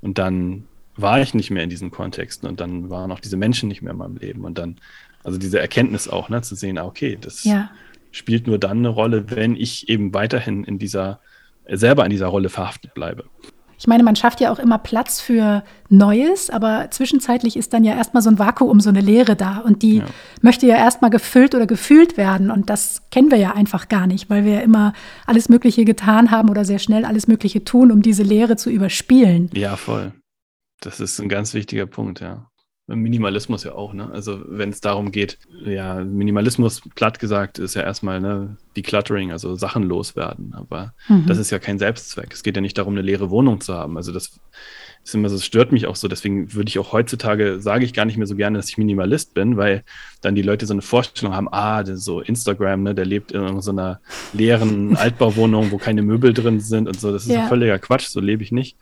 Und dann war ich nicht mehr in diesen Kontexten und dann waren auch diese Menschen nicht mehr in meinem Leben und dann, also diese Erkenntnis auch, ne, zu sehen, ah, okay, das ja. spielt nur dann eine Rolle, wenn ich eben weiterhin in dieser, selber in dieser Rolle verhaftet bleibe. Ich meine, man schafft ja auch immer Platz für Neues, aber zwischenzeitlich ist dann ja erstmal so ein Vakuum, so eine Leere da. Und die ja. möchte ja erstmal gefüllt oder gefühlt werden. Und das kennen wir ja einfach gar nicht, weil wir ja immer alles Mögliche getan haben oder sehr schnell alles Mögliche tun, um diese Leere zu überspielen. Ja, voll. Das ist ein ganz wichtiger Punkt, ja. Minimalismus ja auch, ne? Also wenn es darum geht, ja, Minimalismus, platt gesagt, ist ja erstmal ne, Decluttering, also Sachen loswerden. Aber mhm. das ist ja kein Selbstzweck. Es geht ja nicht darum, eine leere Wohnung zu haben. Also das ist immer so, das stört mich auch so. Deswegen würde ich auch heutzutage, sage ich gar nicht mehr so gerne, dass ich Minimalist bin, weil dann die Leute so eine Vorstellung haben, ah, so Instagram, ne, der lebt in so einer leeren Altbauwohnung, wo keine Möbel drin sind und so. Das ist ja. völliger Quatsch, so lebe ich nicht.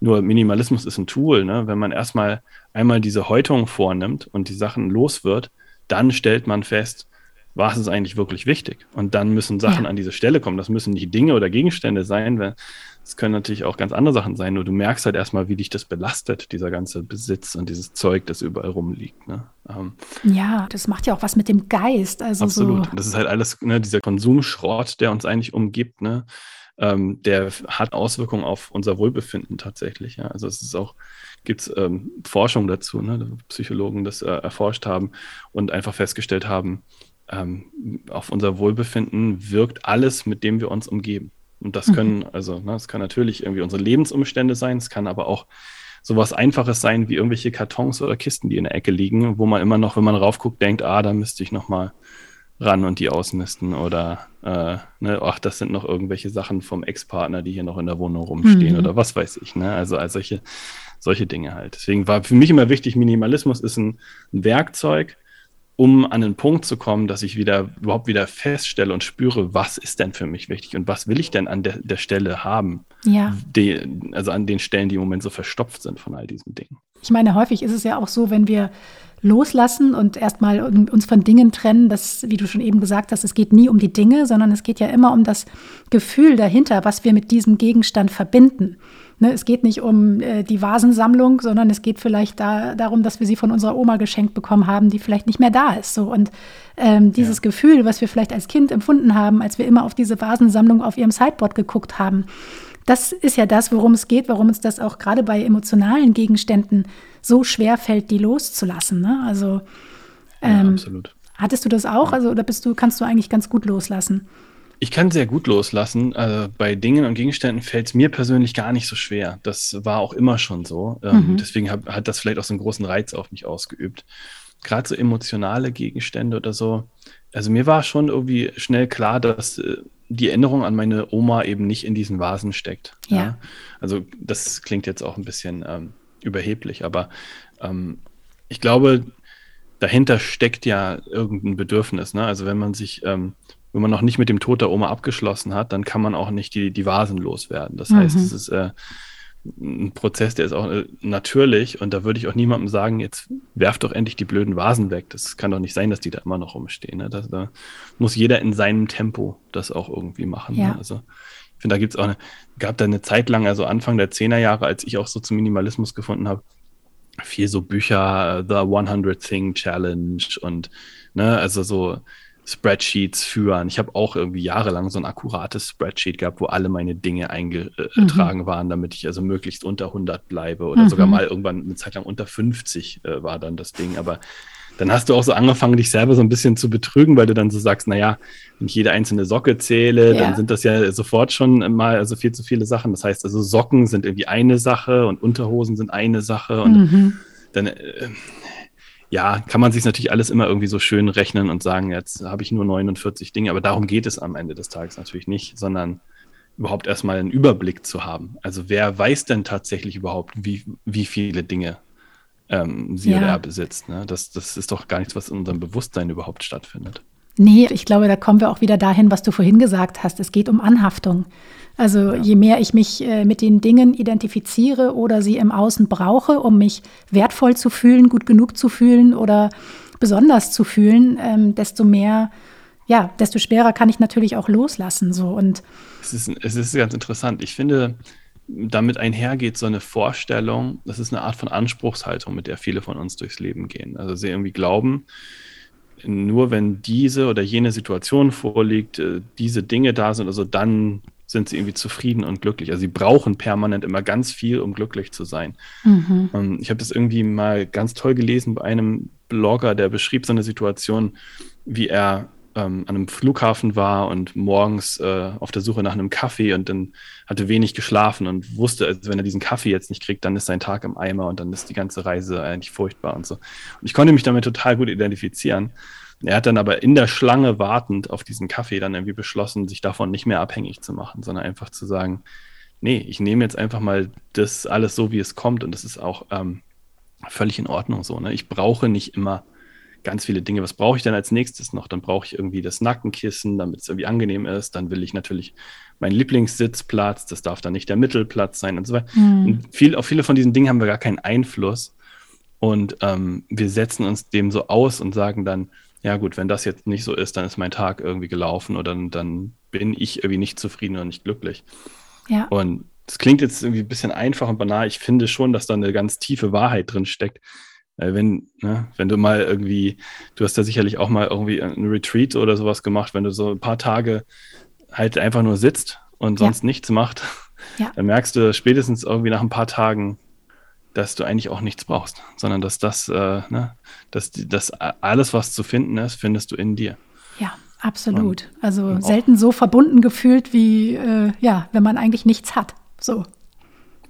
Nur Minimalismus ist ein Tool, ne? Wenn man erstmal einmal diese Häutung vornimmt und die Sachen los wird, dann stellt man fest, was ist eigentlich wirklich wichtig? Und dann müssen Sachen ja. an diese Stelle kommen. Das müssen nicht Dinge oder Gegenstände sein. Es können natürlich auch ganz andere Sachen sein. Nur du merkst halt erstmal, wie dich das belastet, dieser ganze Besitz und dieses Zeug, das überall rumliegt. Ne? Ähm, ja, das macht ja auch was mit dem Geist. Also absolut. So. Das ist halt alles, ne, dieser Konsumschrott, der uns eigentlich umgibt. Ne? Ähm, der hat Auswirkungen auf unser Wohlbefinden tatsächlich. Ja. Also es ist auch, gibt es ähm, Forschung dazu, ne, Psychologen das äh, erforscht haben und einfach festgestellt haben, ähm, auf unser Wohlbefinden wirkt alles, mit dem wir uns umgeben. Und das mhm. können, mhm. also, ne, das kann natürlich irgendwie unsere Lebensumstände sein, es kann aber auch sowas Einfaches sein wie irgendwelche Kartons oder Kisten, die in der Ecke liegen, wo man immer noch, wenn man raufguckt, denkt, ah, da müsste ich noch mal ran und die ausmisten oder äh, ne, ach, das sind noch irgendwelche Sachen vom Ex-Partner, die hier noch in der Wohnung rumstehen mhm. oder was weiß ich. Ne? Also, also solche, solche Dinge halt. Deswegen war für mich immer wichtig, Minimalismus ist ein, ein Werkzeug, um an den Punkt zu kommen, dass ich wieder überhaupt wieder feststelle und spüre, was ist denn für mich wichtig und was will ich denn an der, der Stelle haben. Ja. Die, also an den Stellen, die im Moment so verstopft sind von all diesen Dingen. Ich meine, häufig ist es ja auch so, wenn wir loslassen und erstmal uns von Dingen trennen, dass, wie du schon eben gesagt hast, es geht nie um die Dinge, sondern es geht ja immer um das Gefühl dahinter, was wir mit diesem Gegenstand verbinden. Ne, es geht nicht um äh, die Vasensammlung, sondern es geht vielleicht da, darum, dass wir sie von unserer Oma geschenkt bekommen haben, die vielleicht nicht mehr da ist. So. Und ähm, dieses ja. Gefühl, was wir vielleicht als Kind empfunden haben, als wir immer auf diese Vasensammlung auf ihrem Sideboard geguckt haben, das ist ja das, worum es geht, warum uns das auch gerade bei emotionalen Gegenständen so schwer fällt, die loszulassen. Ne? Also ähm, ja, absolut. Hattest du das auch? Also, oder bist du, kannst du eigentlich ganz gut loslassen? Ich kann sehr gut loslassen. Also bei Dingen und Gegenständen fällt es mir persönlich gar nicht so schwer. Das war auch immer schon so. Ähm, mhm. Deswegen hab, hat das vielleicht auch so einen großen Reiz auf mich ausgeübt. Gerade so emotionale Gegenstände oder so. Also mir war schon irgendwie schnell klar, dass äh, die Erinnerung an meine Oma eben nicht in diesen Vasen steckt. Ja. ja? Also das klingt jetzt auch ein bisschen ähm, überheblich, aber ähm, ich glaube, dahinter steckt ja irgendein Bedürfnis. Ne? Also wenn man sich ähm, wenn man noch nicht mit dem Tod der Oma abgeschlossen hat, dann kann man auch nicht die, die Vasen loswerden. Das mhm. heißt, es ist äh, ein Prozess, der ist auch äh, natürlich und da würde ich auch niemandem sagen, jetzt werft doch endlich die blöden Vasen weg. Das kann doch nicht sein, dass die da immer noch rumstehen. Ne? Das, da muss jeder in seinem Tempo das auch irgendwie machen. Ja. Ne? Also ich finde, da gibt es auch eine, gab da eine Zeit lang, also Anfang der 10er Jahre, als ich auch so zum Minimalismus gefunden habe, viel so Bücher, The 100 Thing Challenge und ne, also so Spreadsheets führen. Ich habe auch irgendwie jahrelang so ein akkurates Spreadsheet gehabt, wo alle meine Dinge eingetragen mhm. waren, damit ich also möglichst unter 100 bleibe oder mhm. sogar mal irgendwann eine Zeit lang unter 50 äh, war dann das Ding. Aber dann hast du auch so angefangen, dich selber so ein bisschen zu betrügen, weil du dann so sagst, naja, wenn ich jede einzelne Socke zähle, ja. dann sind das ja sofort schon mal also viel zu viele Sachen. Das heißt also, Socken sind irgendwie eine Sache und Unterhosen sind eine Sache und mhm. dann äh, ja, kann man sich natürlich alles immer irgendwie so schön rechnen und sagen, jetzt habe ich nur 49 Dinge, aber darum geht es am Ende des Tages natürlich nicht, sondern überhaupt erstmal einen Überblick zu haben. Also wer weiß denn tatsächlich überhaupt, wie, wie viele Dinge ähm, sie ja. oder er besitzt? Ne? Das, das ist doch gar nichts, was in unserem Bewusstsein überhaupt stattfindet. Nee, ich glaube, da kommen wir auch wieder dahin, was du vorhin gesagt hast. Es geht um Anhaftung. Also ja. je mehr ich mich äh, mit den Dingen identifiziere oder sie im Außen brauche, um mich wertvoll zu fühlen, gut genug zu fühlen oder besonders zu fühlen, ähm, desto mehr, ja, desto schwerer kann ich natürlich auch loslassen. So. Und es, ist, es ist ganz interessant. Ich finde, damit einhergeht so eine Vorstellung, das ist eine Art von Anspruchshaltung, mit der viele von uns durchs Leben gehen. Also sie irgendwie glauben, nur wenn diese oder jene Situation vorliegt, äh, diese Dinge da sind, also dann sind sie irgendwie zufrieden und glücklich. Also sie brauchen permanent immer ganz viel, um glücklich zu sein. Mhm. Ähm, ich habe das irgendwie mal ganz toll gelesen bei einem Blogger, der beschrieb so eine Situation, wie er ähm, an einem Flughafen war und morgens äh, auf der Suche nach einem Kaffee und dann hatte wenig geschlafen und wusste, also wenn er diesen Kaffee jetzt nicht kriegt, dann ist sein Tag im Eimer und dann ist die ganze Reise eigentlich furchtbar und so. Und ich konnte mich damit total gut identifizieren. Er hat dann aber in der Schlange wartend auf diesen Kaffee dann irgendwie beschlossen, sich davon nicht mehr abhängig zu machen, sondern einfach zu sagen, nee, ich nehme jetzt einfach mal das alles so, wie es kommt und das ist auch ähm, völlig in Ordnung so. Ne? Ich brauche nicht immer ganz viele Dinge. Was brauche ich denn als nächstes noch? Dann brauche ich irgendwie das Nackenkissen, damit es irgendwie angenehm ist. Dann will ich natürlich meinen Lieblingssitzplatz, das darf dann nicht der Mittelplatz sein und so weiter. Mhm. Und viel, auf viele von diesen Dingen haben wir gar keinen Einfluss. Und ähm, wir setzen uns dem so aus und sagen dann, ja gut, wenn das jetzt nicht so ist, dann ist mein Tag irgendwie gelaufen oder dann, dann bin ich irgendwie nicht zufrieden oder nicht glücklich. Ja. Und das klingt jetzt irgendwie ein bisschen einfach und banal. Ich finde schon, dass da eine ganz tiefe Wahrheit drin steckt. Wenn, ne, wenn du mal irgendwie, du hast ja sicherlich auch mal irgendwie ein Retreat oder sowas gemacht, wenn du so ein paar Tage halt einfach nur sitzt und sonst ja. nichts macht, ja. dann merkst du spätestens irgendwie nach ein paar Tagen, dass du eigentlich auch nichts brauchst, sondern dass das, äh, ne, dass, dass alles, was zu finden ist, findest du in dir. Ja, absolut. Und, also und selten so verbunden gefühlt wie, äh, ja, wenn man eigentlich nichts hat. So.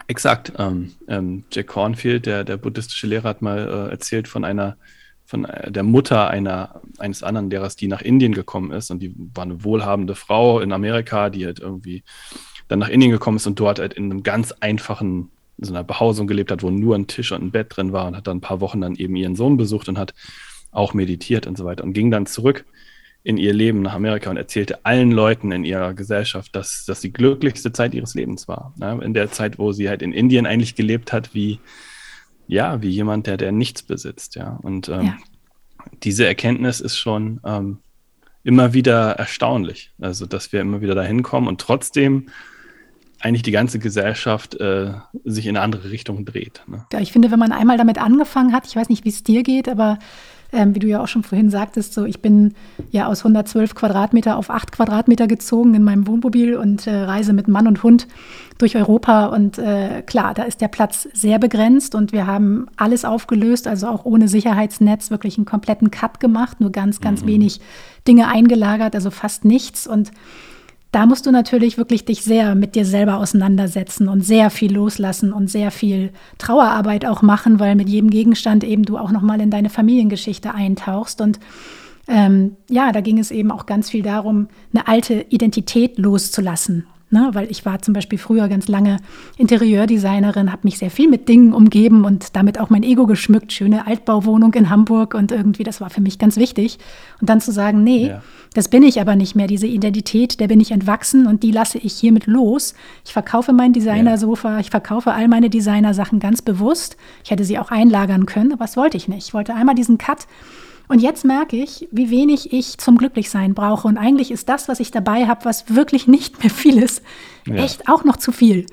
Exakt. Ähm, ähm, Jack Cornfield, der, der buddhistische Lehrer, hat mal äh, erzählt von einer, von äh, der Mutter einer, eines anderen Lehrers, die nach Indien gekommen ist und die war eine wohlhabende Frau in Amerika, die halt irgendwie dann nach Indien gekommen ist und dort halt in einem ganz einfachen in so einer Behausung gelebt hat, wo nur ein Tisch und ein Bett drin war und hat dann ein paar Wochen dann eben ihren Sohn besucht und hat auch meditiert und so weiter und ging dann zurück in ihr Leben nach Amerika und erzählte allen Leuten in ihrer Gesellschaft, dass das die glücklichste Zeit ihres Lebens war. Ne? In der Zeit, wo sie halt in Indien eigentlich gelebt hat, wie, ja, wie jemand, der, der nichts besitzt, ja. Und ähm, ja. diese Erkenntnis ist schon ähm, immer wieder erstaunlich. Also, dass wir immer wieder dahin kommen und trotzdem eigentlich die ganze Gesellschaft äh, sich in eine andere Richtung dreht. Ne? Ja, ich finde, wenn man einmal damit angefangen hat, ich weiß nicht, wie es dir geht, aber ähm, wie du ja auch schon vorhin sagtest, so ich bin ja aus 112 Quadratmeter auf 8 Quadratmeter gezogen in meinem Wohnmobil und äh, reise mit Mann und Hund durch Europa. Und äh, klar, da ist der Platz sehr begrenzt und wir haben alles aufgelöst, also auch ohne Sicherheitsnetz wirklich einen kompletten Cut gemacht, nur ganz, ganz mhm. wenig Dinge eingelagert, also fast nichts. Und da musst du natürlich wirklich dich sehr mit dir selber auseinandersetzen und sehr viel loslassen und sehr viel Trauerarbeit auch machen, weil mit jedem Gegenstand eben du auch nochmal in deine Familiengeschichte eintauchst. Und ähm, ja, da ging es eben auch ganz viel darum, eine alte Identität loszulassen. Ne, weil ich war zum Beispiel früher ganz lange Interieurdesignerin, habe mich sehr viel mit Dingen umgeben und damit auch mein Ego geschmückt. Schöne Altbauwohnung in Hamburg und irgendwie, das war für mich ganz wichtig. Und dann zu sagen, nee, ja. das bin ich aber nicht mehr. Diese Identität, der bin ich entwachsen und die lasse ich hiermit los. Ich verkaufe mein Designersofa, ja. ich verkaufe all meine Designersachen ganz bewusst. Ich hätte sie auch einlagern können, aber das wollte ich nicht. Ich wollte einmal diesen Cut und jetzt merke ich, wie wenig ich zum Glücklichsein brauche. Und eigentlich ist das, was ich dabei habe, was wirklich nicht mehr viel ist, ja. echt auch noch zu viel.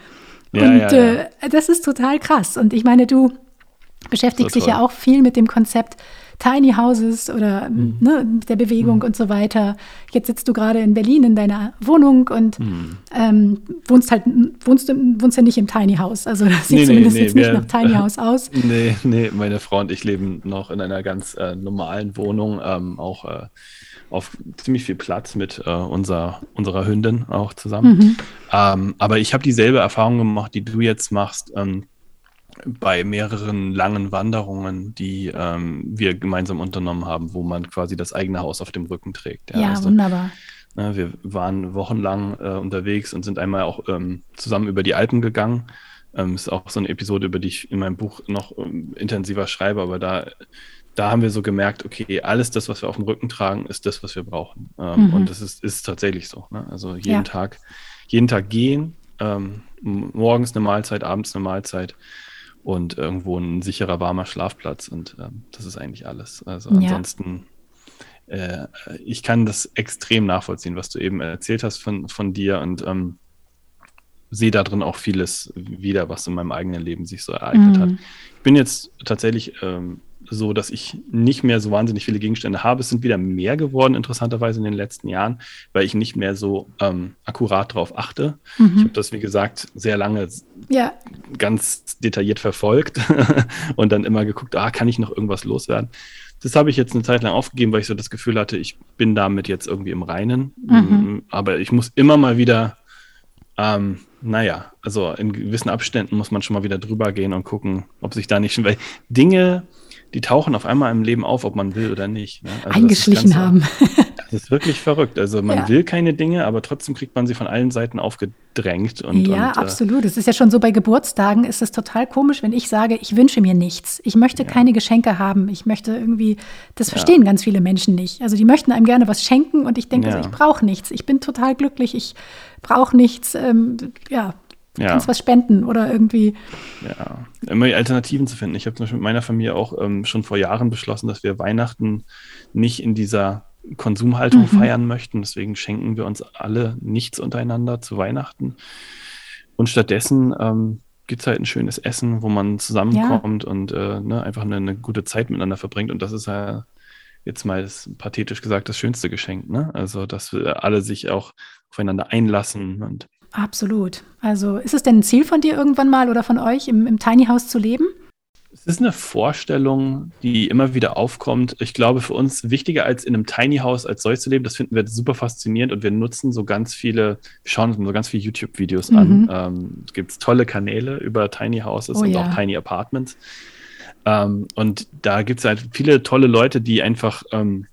Ja, und ja, äh, das ist total krass. Und ich meine, du beschäftigst dich ja auch viel mit dem Konzept Tiny Houses oder mhm. ne, der Bewegung mhm. und so weiter. Jetzt sitzt du gerade in Berlin in deiner Wohnung und mhm. ähm, wohnst halt, wohnst, wohnst ja nicht im Tiny House. Also das sieht nee, zumindest nee, jetzt nee, nicht nach Tiny House aus. Nee, nee, meine Frau und ich leben noch in einer ganz äh, normalen Wohnung, ähm, auch äh, auf ziemlich viel Platz mit äh, unser, unserer Hündin auch zusammen. Mhm. Ähm, aber ich habe dieselbe Erfahrung gemacht, die du jetzt machst. Ähm, bei mehreren langen Wanderungen, die ähm, wir gemeinsam unternommen haben, wo man quasi das eigene Haus auf dem Rücken trägt. Ja, ja also, wunderbar. Na, wir waren wochenlang äh, unterwegs und sind einmal auch ähm, zusammen über die Alpen gegangen. Ähm, ist auch so eine Episode, über die ich in meinem Buch noch ähm, intensiver schreibe, aber da, da haben wir so gemerkt, okay, alles das, was wir auf dem Rücken tragen, ist das, was wir brauchen. Ähm, mhm. Und das ist, ist tatsächlich so. Ne? Also jeden ja. Tag, jeden Tag gehen, ähm, morgens eine Mahlzeit, abends eine Mahlzeit und irgendwo ein sicherer, warmer Schlafplatz. Und ähm, das ist eigentlich alles. Also ja. ansonsten, äh, ich kann das extrem nachvollziehen, was du eben erzählt hast von, von dir und ähm, sehe da drin auch vieles wieder, was in meinem eigenen Leben sich so ereignet mhm. hat. Ich bin jetzt tatsächlich ähm, so, dass ich nicht mehr so wahnsinnig viele Gegenstände habe. Es sind wieder mehr geworden, interessanterweise in den letzten Jahren, weil ich nicht mehr so ähm, akkurat darauf achte. Mhm. Ich habe das, wie gesagt, sehr lange ja. ganz detailliert verfolgt und dann immer geguckt, ah, kann ich noch irgendwas loswerden? Das habe ich jetzt eine Zeit lang aufgegeben, weil ich so das Gefühl hatte, ich bin damit jetzt irgendwie im Reinen. Mhm. Aber ich muss immer mal wieder ähm, naja, also in gewissen Abständen muss man schon mal wieder drüber gehen und gucken, ob sich da nicht schon, weil Dinge, die tauchen auf einmal im Leben auf, ob man will oder nicht. Ne? Also Eingeschlichen haben. das ist wirklich verrückt. Also man ja. will keine Dinge, aber trotzdem kriegt man sie von allen Seiten aufgedrängt. Und, ja, und, äh, absolut. Es ist ja schon so bei Geburtstagen, ist es total komisch, wenn ich sage, ich wünsche mir nichts. Ich möchte ja. keine Geschenke haben. Ich möchte irgendwie, das verstehen ja. ganz viele Menschen nicht. Also die möchten einem gerne was schenken und ich denke, also, ich brauche nichts. Ich bin total glücklich. Ich brauche nichts. Ähm, ja, ja. kannst was spenden oder irgendwie. Ja, immer Alternativen zu finden. Ich habe zum Beispiel mit meiner Familie auch ähm, schon vor Jahren beschlossen, dass wir Weihnachten nicht in dieser Konsumhaltung mhm. feiern möchten. Deswegen schenken wir uns alle nichts untereinander zu Weihnachten. Und stattdessen ähm, gibt es halt ein schönes Essen, wo man zusammenkommt ja. und äh, ne, einfach eine, eine, gute Zeit miteinander verbringt. Und das ist ja jetzt mal das, pathetisch gesagt das schönste Geschenk. Ne? Also, dass wir alle sich auch aufeinander einlassen und Absolut. Also ist es denn ein Ziel von dir irgendwann mal oder von euch, im, im Tiny House zu leben? Es ist eine Vorstellung, die immer wieder aufkommt. Ich glaube, für uns wichtiger als in einem Tiny House als solch zu leben, das finden wir super faszinierend und wir nutzen so ganz viele, wir schauen uns so ganz viele YouTube-Videos mhm. an. Ähm, es gibt tolle Kanäle über Tiny Houses oh, und ja. auch Tiny Apartments. Ähm, und da gibt es halt viele tolle Leute, die einfach ähm,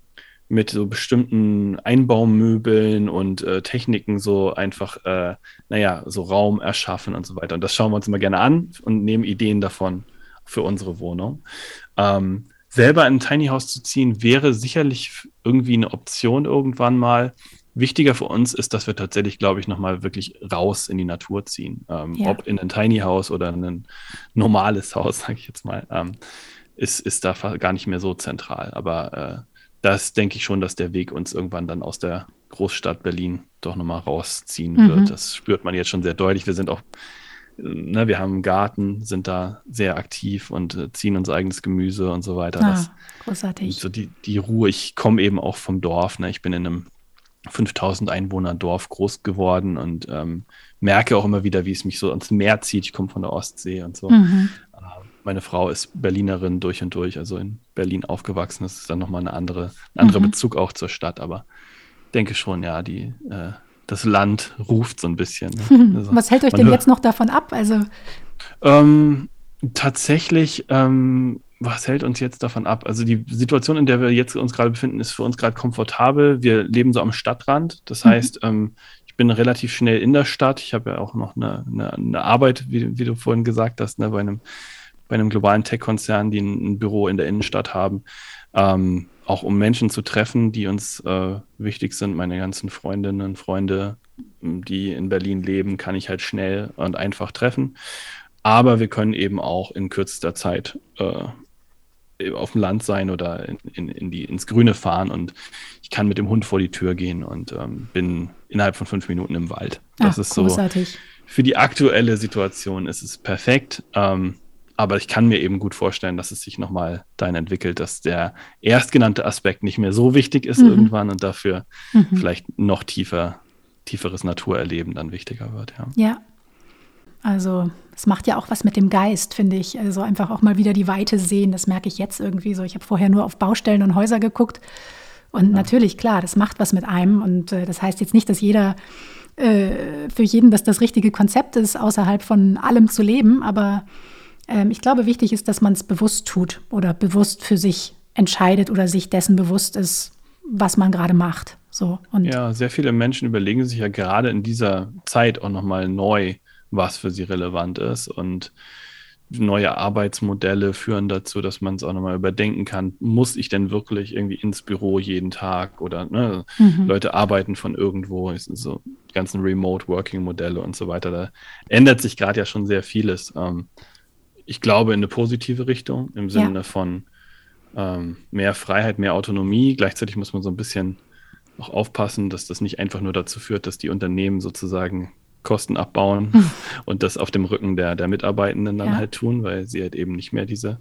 mit so bestimmten Einbaumöbeln und äh, Techniken so einfach, äh, naja, so Raum erschaffen und so weiter. Und das schauen wir uns immer gerne an und nehmen Ideen davon für unsere Wohnung. Ähm, selber in ein Tiny House zu ziehen, wäre sicherlich irgendwie eine Option irgendwann mal. Wichtiger für uns ist, dass wir tatsächlich, glaube ich, nochmal wirklich raus in die Natur ziehen. Ähm, ja. Ob in ein Tiny House oder in ein normales Haus, sage ich jetzt mal, ähm, ist, ist da gar nicht mehr so zentral. Aber äh, das denke ich schon, dass der Weg uns irgendwann dann aus der Großstadt Berlin doch nochmal rausziehen mhm. wird. Das spürt man jetzt schon sehr deutlich. Wir sind auch ne, wir haben einen Garten, sind da sehr aktiv und äh, ziehen unser eigenes Gemüse und so weiter. Ah, das, großartig. So die, die Ruhe. Ich komme eben auch vom Dorf. Ne? Ich bin in einem 5000 Einwohner Dorf groß geworden und ähm, merke auch immer wieder, wie es mich so ans Meer zieht. Ich komme von der Ostsee und so. Mhm. Meine Frau ist Berlinerin durch und durch, also in Berlin aufgewachsen. Das ist dann nochmal eine andere, ein anderer mhm. Bezug auch zur Stadt, aber denke schon, ja, die äh, das Land ruft so ein bisschen. Ne? Also, Was hält euch denn hört, jetzt noch davon ab? Also ähm, tatsächlich, ähm, was hält uns jetzt davon ab? Also die Situation, in der wir jetzt uns gerade befinden, ist für uns gerade komfortabel. Wir leben so am Stadtrand. Das mhm. heißt, ähm, ich bin relativ schnell in der Stadt. Ich habe ja auch noch eine, eine, eine Arbeit, wie, wie, du vorhin gesagt hast, ne, bei einem bei einem globalen Tech-Konzern, die ein, ein, Büro in der Innenstadt haben. Ähm, auch um Menschen zu treffen, die uns äh, wichtig sind. Meine ganzen Freundinnen und Freunde, die in Berlin leben, kann ich halt schnell und einfach treffen. Aber wir können eben auch in kürzester Zeit äh, auf dem Land sein oder in, in, in, die, ins Grüne fahren und ich kann mit dem Hund vor die Tür gehen und ähm, bin innerhalb von fünf Minuten im Wald. Das Ach, ist großartig. so. Für die aktuelle Situation ist es perfekt. Ähm, aber ich kann mir eben gut vorstellen, dass es sich nochmal dahin entwickelt, dass der erstgenannte Aspekt nicht mehr so wichtig ist mhm. irgendwann und dafür mhm. vielleicht noch tiefer, tieferes Naturerleben dann wichtiger wird. Ja. ja. Also es macht ja auch was mit dem Geist, finde ich. Also einfach auch mal wieder die Weite sehen, das merke ich jetzt irgendwie so. Ich habe vorher nur auf Baustellen und Häuser geguckt. Und ja. natürlich, klar, das macht was mit einem. Und äh, das heißt jetzt nicht, dass jeder äh, für jeden das das richtige Konzept ist, außerhalb von allem zu leben, aber ähm, ich glaube, wichtig ist, dass man es bewusst tut oder bewusst für sich entscheidet oder sich dessen bewusst ist, was man gerade macht. So, und ja, sehr viele Menschen überlegen sich ja gerade in dieser Zeit auch nochmal neu, was für sie relevant ist. Und neue Arbeitsmodelle führen dazu, dass man es auch nochmal überdenken kann. Muss ich denn wirklich irgendwie ins Büro jeden Tag oder ne, mhm. Leute arbeiten von irgendwo, so ganzen Remote-Working-Modelle und so weiter. Da ändert sich gerade ja schon sehr vieles. Ähm, ich glaube, in eine positive Richtung, im Sinne ja. von ähm, mehr Freiheit, mehr Autonomie. Gleichzeitig muss man so ein bisschen auch aufpassen, dass das nicht einfach nur dazu führt, dass die Unternehmen sozusagen Kosten abbauen hm. und das auf dem Rücken der, der Mitarbeitenden dann ja. halt tun, weil sie halt eben nicht mehr diese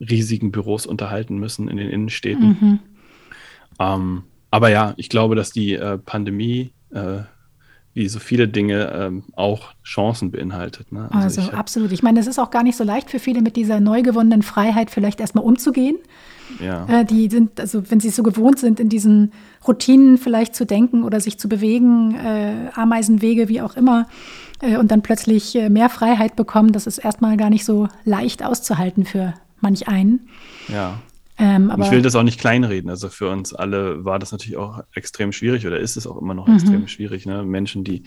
riesigen Büros unterhalten müssen in den Innenstädten. Mhm. Ähm, aber ja, ich glaube, dass die äh, Pandemie äh, wie so viele Dinge ähm, auch Chancen beinhaltet. Ne? Also, also ich absolut. Ich meine, es ist auch gar nicht so leicht für viele mit dieser neu gewonnenen Freiheit vielleicht erstmal umzugehen. Ja. Äh, die sind, also wenn sie so gewohnt sind, in diesen Routinen vielleicht zu denken oder sich zu bewegen, äh, Ameisenwege, wie auch immer, äh, und dann plötzlich äh, mehr Freiheit bekommen, das ist erstmal gar nicht so leicht auszuhalten für manch einen. Ja. Ähm, ich will das auch nicht kleinreden. Also für uns alle war das natürlich auch extrem schwierig oder ist es auch immer noch mhm. extrem schwierig. Ne? Menschen, die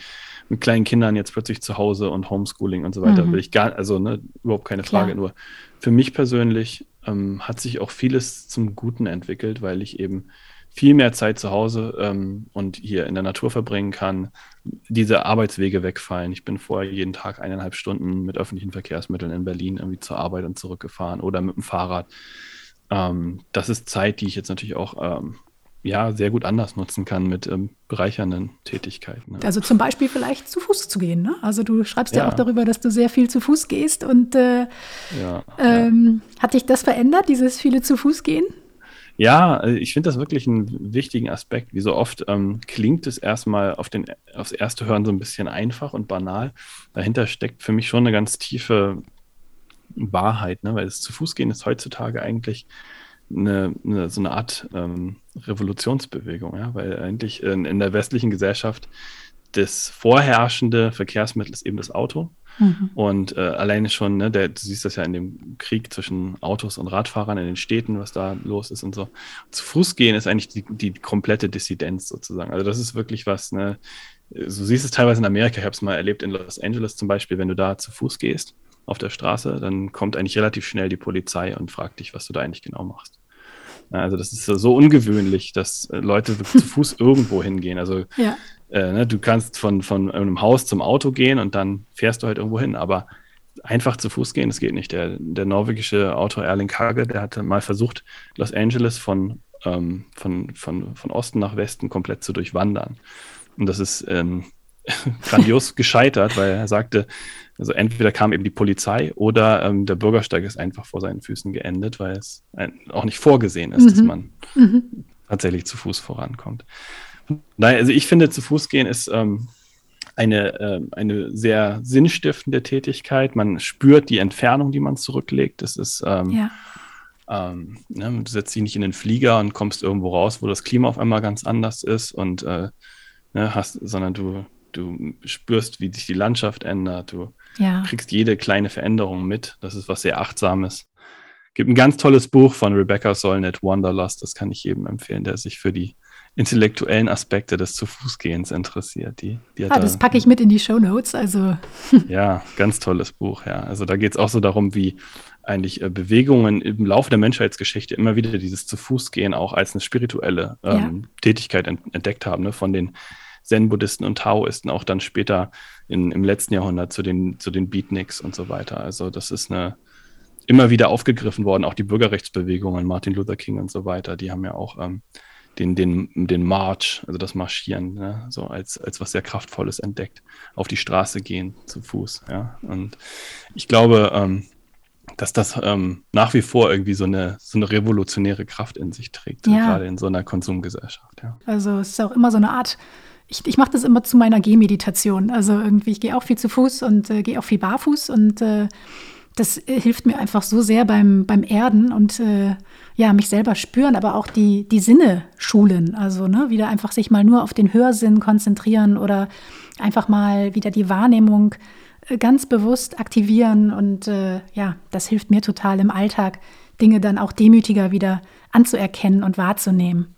mit kleinen Kindern jetzt plötzlich zu Hause und Homeschooling und so weiter, mhm. will ich gar, also ne, überhaupt keine Frage. Klar. Nur für mich persönlich ähm, hat sich auch vieles zum Guten entwickelt, weil ich eben viel mehr Zeit zu Hause ähm, und hier in der Natur verbringen kann, diese Arbeitswege wegfallen. Ich bin vorher jeden Tag eineinhalb Stunden mit öffentlichen Verkehrsmitteln in Berlin irgendwie zur Arbeit und zurückgefahren oder mit dem Fahrrad. Ähm, das ist Zeit, die ich jetzt natürlich auch ähm, ja, sehr gut anders nutzen kann mit ähm, bereichernden Tätigkeiten. Ne? Also zum Beispiel vielleicht zu Fuß zu gehen. Ne? Also du schreibst ja. ja. auch darüber, dass du sehr viel zu Fuß gehst. Und äh, ja, ähm, ja. hat dich das verändert, dieses viele zu Fuß gehen? Ja, äh, ich finde das wirklich einen wichtigen Aspekt. Wie so oft ähm, klingt es erstmal auf den, aufs erste Hören so ein bisschen einfach und banal. Dahinter steckt für mich schon eine ganz tiefe Wahrheit, ne? weil es zu Fuß gehen ist heutzutage eigentlich eine, eine so eine Art ähm, Revolutionsbewegung, ja? weil eigentlich in, in, der westlichen Gesellschaft das vorherrschende Verkehrsmittel ist eben das Auto. Mhm. Und äh, alleine schon, ne, der, du siehst das ja in dem Krieg zwischen Autos und Radfahrern in den Städten, was da los ist und so. Zu Fuß gehen ist eigentlich die, die komplette Dissidenz sozusagen. Also das ist wirklich was, ne, du siehst es teilweise in Amerika, ich habe es mal erlebt in Los Angeles zum Beispiel, wenn du da zu Fuß gehst, auf der Straße, dann kommt eigentlich relativ schnell die Polizei und fragt dich, was du da eigentlich genau machst. Also das ist so ungewöhnlich, dass äh, Leute zu Fuß irgendwo hingehen. Also ja. äh, ne, du kannst von, von einem Haus zum Auto gehen und dann fährst du halt irgendwo hin. Aber einfach zu Fuß gehen, das geht nicht. Der, der norwegische Autor Erling Kage, der hatte mal versucht, Los Angeles von, ähm, von, von, von Osten nach Westen komplett zu durchwandern. Und das ist ähm, grandios gescheitert, weil er sagte, also entweder kam eben die Polizei oder ähm, der Bürgersteig ist einfach vor seinen Füßen geendet, weil es ein, auch nicht vorgesehen ist, mhm. dass man mhm. tatsächlich zu Fuß vorankommt. Daher, also ich finde, zu Fuß gehen ist ähm, eine, äh, eine sehr sinnstiftende Tätigkeit. Man spürt die Entfernung, die man zurücklegt. Das ist ähm, ja. Ähm, ne, du setzt dich nicht in den Flieger und kommst irgendwo raus, wo das Klima auf einmal ganz anders ist und äh, ne, hast, sondern du, du spürst, wie sich die Landschaft ändert, du ja. kriegst jede kleine Veränderung mit. Das ist was sehr Achtsames. Gibt ein ganz tolles Buch von Rebecca Solnit, Wanderlust, das kann ich jedem empfehlen, der sich für die intellektuellen Aspekte des Zu-Fuß-Gehens interessiert. Die, die ah, das packe ich mit in die Show Notes. Also. ja, ganz tolles Buch, ja. Also da geht es auch so darum, wie eigentlich äh, Bewegungen im Laufe der Menschheitsgeschichte immer wieder dieses Zu-Fuß-Gehen auch als eine spirituelle ähm, ja. Tätigkeit ent entdeckt haben, ne? von den Zen-Buddhisten und Taoisten auch dann später in, im letzten Jahrhundert zu den, zu den Beatniks und so weiter. Also das ist eine immer wieder aufgegriffen worden, auch die Bürgerrechtsbewegungen, Martin Luther King und so weiter, die haben ja auch ähm, den, den, den March, also das Marschieren, ne, so als, als was sehr Kraftvolles entdeckt, auf die Straße gehen zu Fuß. Ja. Und ich glaube, ähm, dass das ähm, nach wie vor irgendwie so eine, so eine revolutionäre Kraft in sich trägt, ja. gerade in so einer Konsumgesellschaft. Ja. Also es ist auch immer so eine Art, ich, ich mache das immer zu meiner Gehmeditation. Also irgendwie, ich gehe auch viel zu Fuß und äh, gehe auch viel barfuß und äh, das äh, hilft mir einfach so sehr beim, beim Erden und äh, ja, mich selber spüren, aber auch die, die Sinne schulen. Also ne, wieder einfach sich mal nur auf den Hörsinn konzentrieren oder einfach mal wieder die Wahrnehmung äh, ganz bewusst aktivieren. Und äh, ja, das hilft mir total im Alltag, Dinge dann auch demütiger wieder anzuerkennen und wahrzunehmen.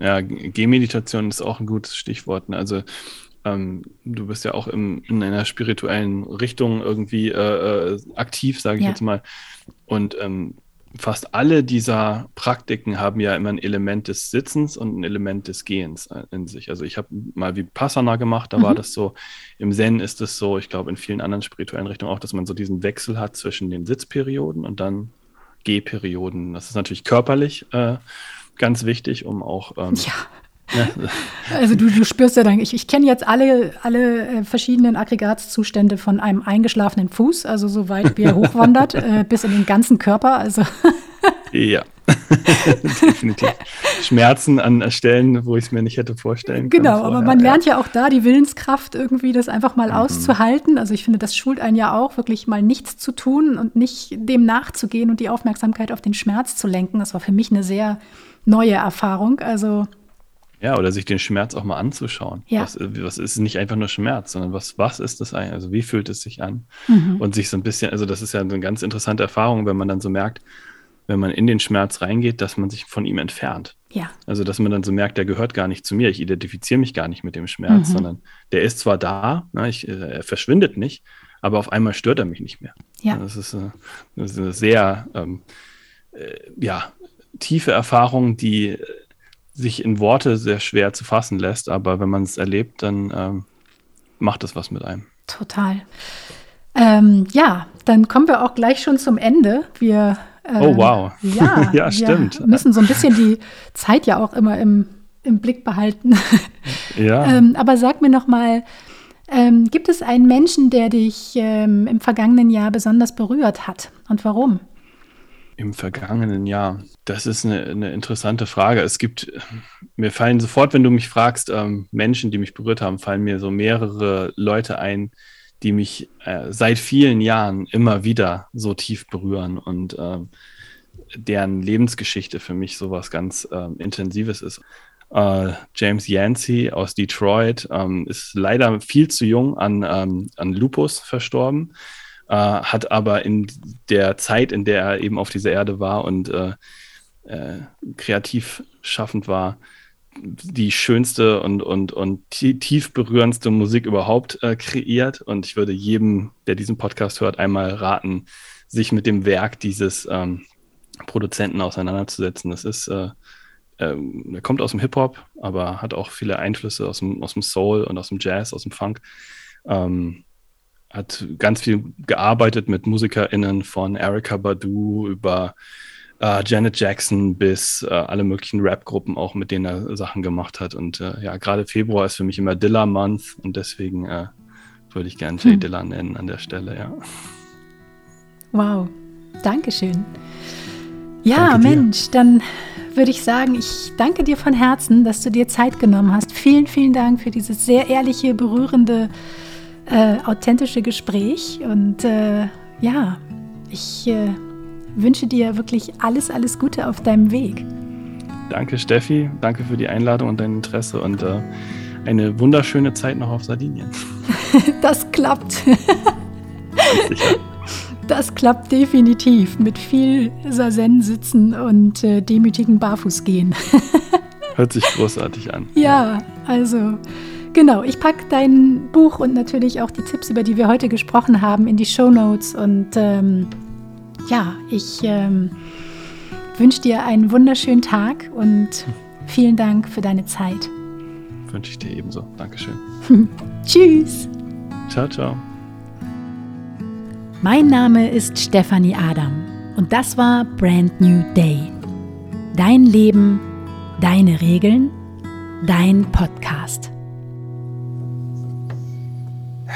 Ja, Gehmeditation ist auch ein gutes Stichwort. Ne? Also ähm, du bist ja auch im, in einer spirituellen Richtung irgendwie äh, äh aktiv, sage ich ja. jetzt mal. Und ähm, fast alle dieser Praktiken haben ja immer ein Element des Sitzens und ein Element des Gehens äh, in sich. Also ich habe mal wie Passana gemacht, da mhm. war das so, im Zen ist es so, ich glaube in vielen anderen spirituellen Richtungen auch, dass man so diesen Wechsel hat zwischen den Sitzperioden und dann Gehperioden. Das ist natürlich körperlich äh, ganz wichtig, um auch ähm, ja. Also du, du spürst ja dann, ich, ich kenne jetzt alle, alle äh, verschiedenen Aggregatzustände von einem eingeschlafenen Fuß, also so weit wie er hochwandert, äh, bis in den ganzen Körper. Also ja, definitiv. Schmerzen an Stellen, wo ich es mir nicht hätte vorstellen können. Genau, aber man lernt ja. ja auch da die Willenskraft, irgendwie das einfach mal mhm. auszuhalten. Also ich finde, das schult einen ja auch, wirklich mal nichts zu tun und nicht dem nachzugehen und die Aufmerksamkeit auf den Schmerz zu lenken. Das war für mich eine sehr neue Erfahrung. Also ja, oder sich den Schmerz auch mal anzuschauen. Ja. Was, was ist nicht einfach nur Schmerz, sondern was, was ist das eigentlich? Also wie fühlt es sich an? Mhm. Und sich so ein bisschen, also das ist ja eine ganz interessante Erfahrung, wenn man dann so merkt, wenn man in den Schmerz reingeht, dass man sich von ihm entfernt. Ja. Also dass man dann so merkt, der gehört gar nicht zu mir. Ich identifiziere mich gar nicht mit dem Schmerz, mhm. sondern der ist zwar da, ne, ich, äh, er verschwindet nicht, aber auf einmal stört er mich nicht mehr. Ja. Das ist, äh, das ist eine sehr ähm, äh, ja, tiefe Erfahrung, die sich in Worte sehr schwer zu fassen lässt, aber wenn man es erlebt, dann ähm, macht es was mit einem. Total. Ähm, ja, dann kommen wir auch gleich schon zum Ende. Wir äh, oh wow. Ja, ja stimmt. Wir müssen so ein bisschen die Zeit ja auch immer im, im Blick behalten. ja. ähm, aber sag mir noch mal, ähm, gibt es einen Menschen, der dich ähm, im vergangenen Jahr besonders berührt hat und warum? Im vergangenen Jahr. Das ist eine, eine, interessante Frage. Es gibt, mir fallen sofort, wenn du mich fragst, ähm, Menschen, die mich berührt haben, fallen mir so mehrere Leute ein, die mich äh, seit vielen Jahren immer wieder so tief berühren und äh, deren Lebensgeschichte für mich sowas ganz äh, Intensives ist. Uh, James Yancey aus Detroit ähm, ist leider viel zu jung an, ähm, an Lupus verstorben äh, hat aber in der Zeit, in der er eben auf dieser Erde war und äh, äh, kreativ schaffend war, die schönste und, und, und tief berührendste Musik überhaupt äh, kreiert. Und ich würde jedem, der diesen Podcast hört, einmal raten, sich mit dem Werk dieses ähm, Produzenten auseinanderzusetzen. Das ist, äh, äh, er kommt aus dem Hip-Hop, aber hat auch viele Einflüsse aus dem, aus dem Soul und aus dem Jazz, aus dem Funk. Ähm, hat ganz viel gearbeitet mit MusikerInnen von Erica Badu über äh, Janet Jackson bis äh, alle möglichen Rap-Gruppen auch, mit denen er Sachen gemacht hat. Und äh, ja, gerade Februar ist für mich immer Dilla Month und deswegen äh, würde ich gern Jay hm. Dilla nennen an der Stelle, ja. Wow, Dankeschön. Ja, danke Mensch, dann würde ich sagen, ich danke dir von Herzen, dass du dir Zeit genommen hast. Vielen, vielen Dank für dieses sehr ehrliche, berührende, äh, authentische Gespräch. Und äh, ja, ich äh, wünsche dir wirklich alles, alles Gute auf deinem Weg. Danke, Steffi. Danke für die Einladung und dein Interesse und äh, eine wunderschöne Zeit noch auf Sardinien. das klappt. Das klappt definitiv mit viel Sazen sitzen und äh, demütigen Barfußgehen. Hört sich großartig an. Ja, also genau. Ich packe dein Buch und natürlich auch die Tipps, über die wir heute gesprochen haben, in die Show Notes und ähm, ja, ich ähm, wünsche dir einen wunderschönen Tag und vielen Dank für deine Zeit. Wünsche ich dir ebenso. Dankeschön. Tschüss. Ciao, ciao. Mein Name ist Stefanie Adam und das war Brand New Day. Dein Leben, deine Regeln, dein Podcast.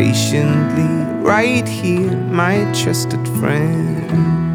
patiently right here, my trusted friend.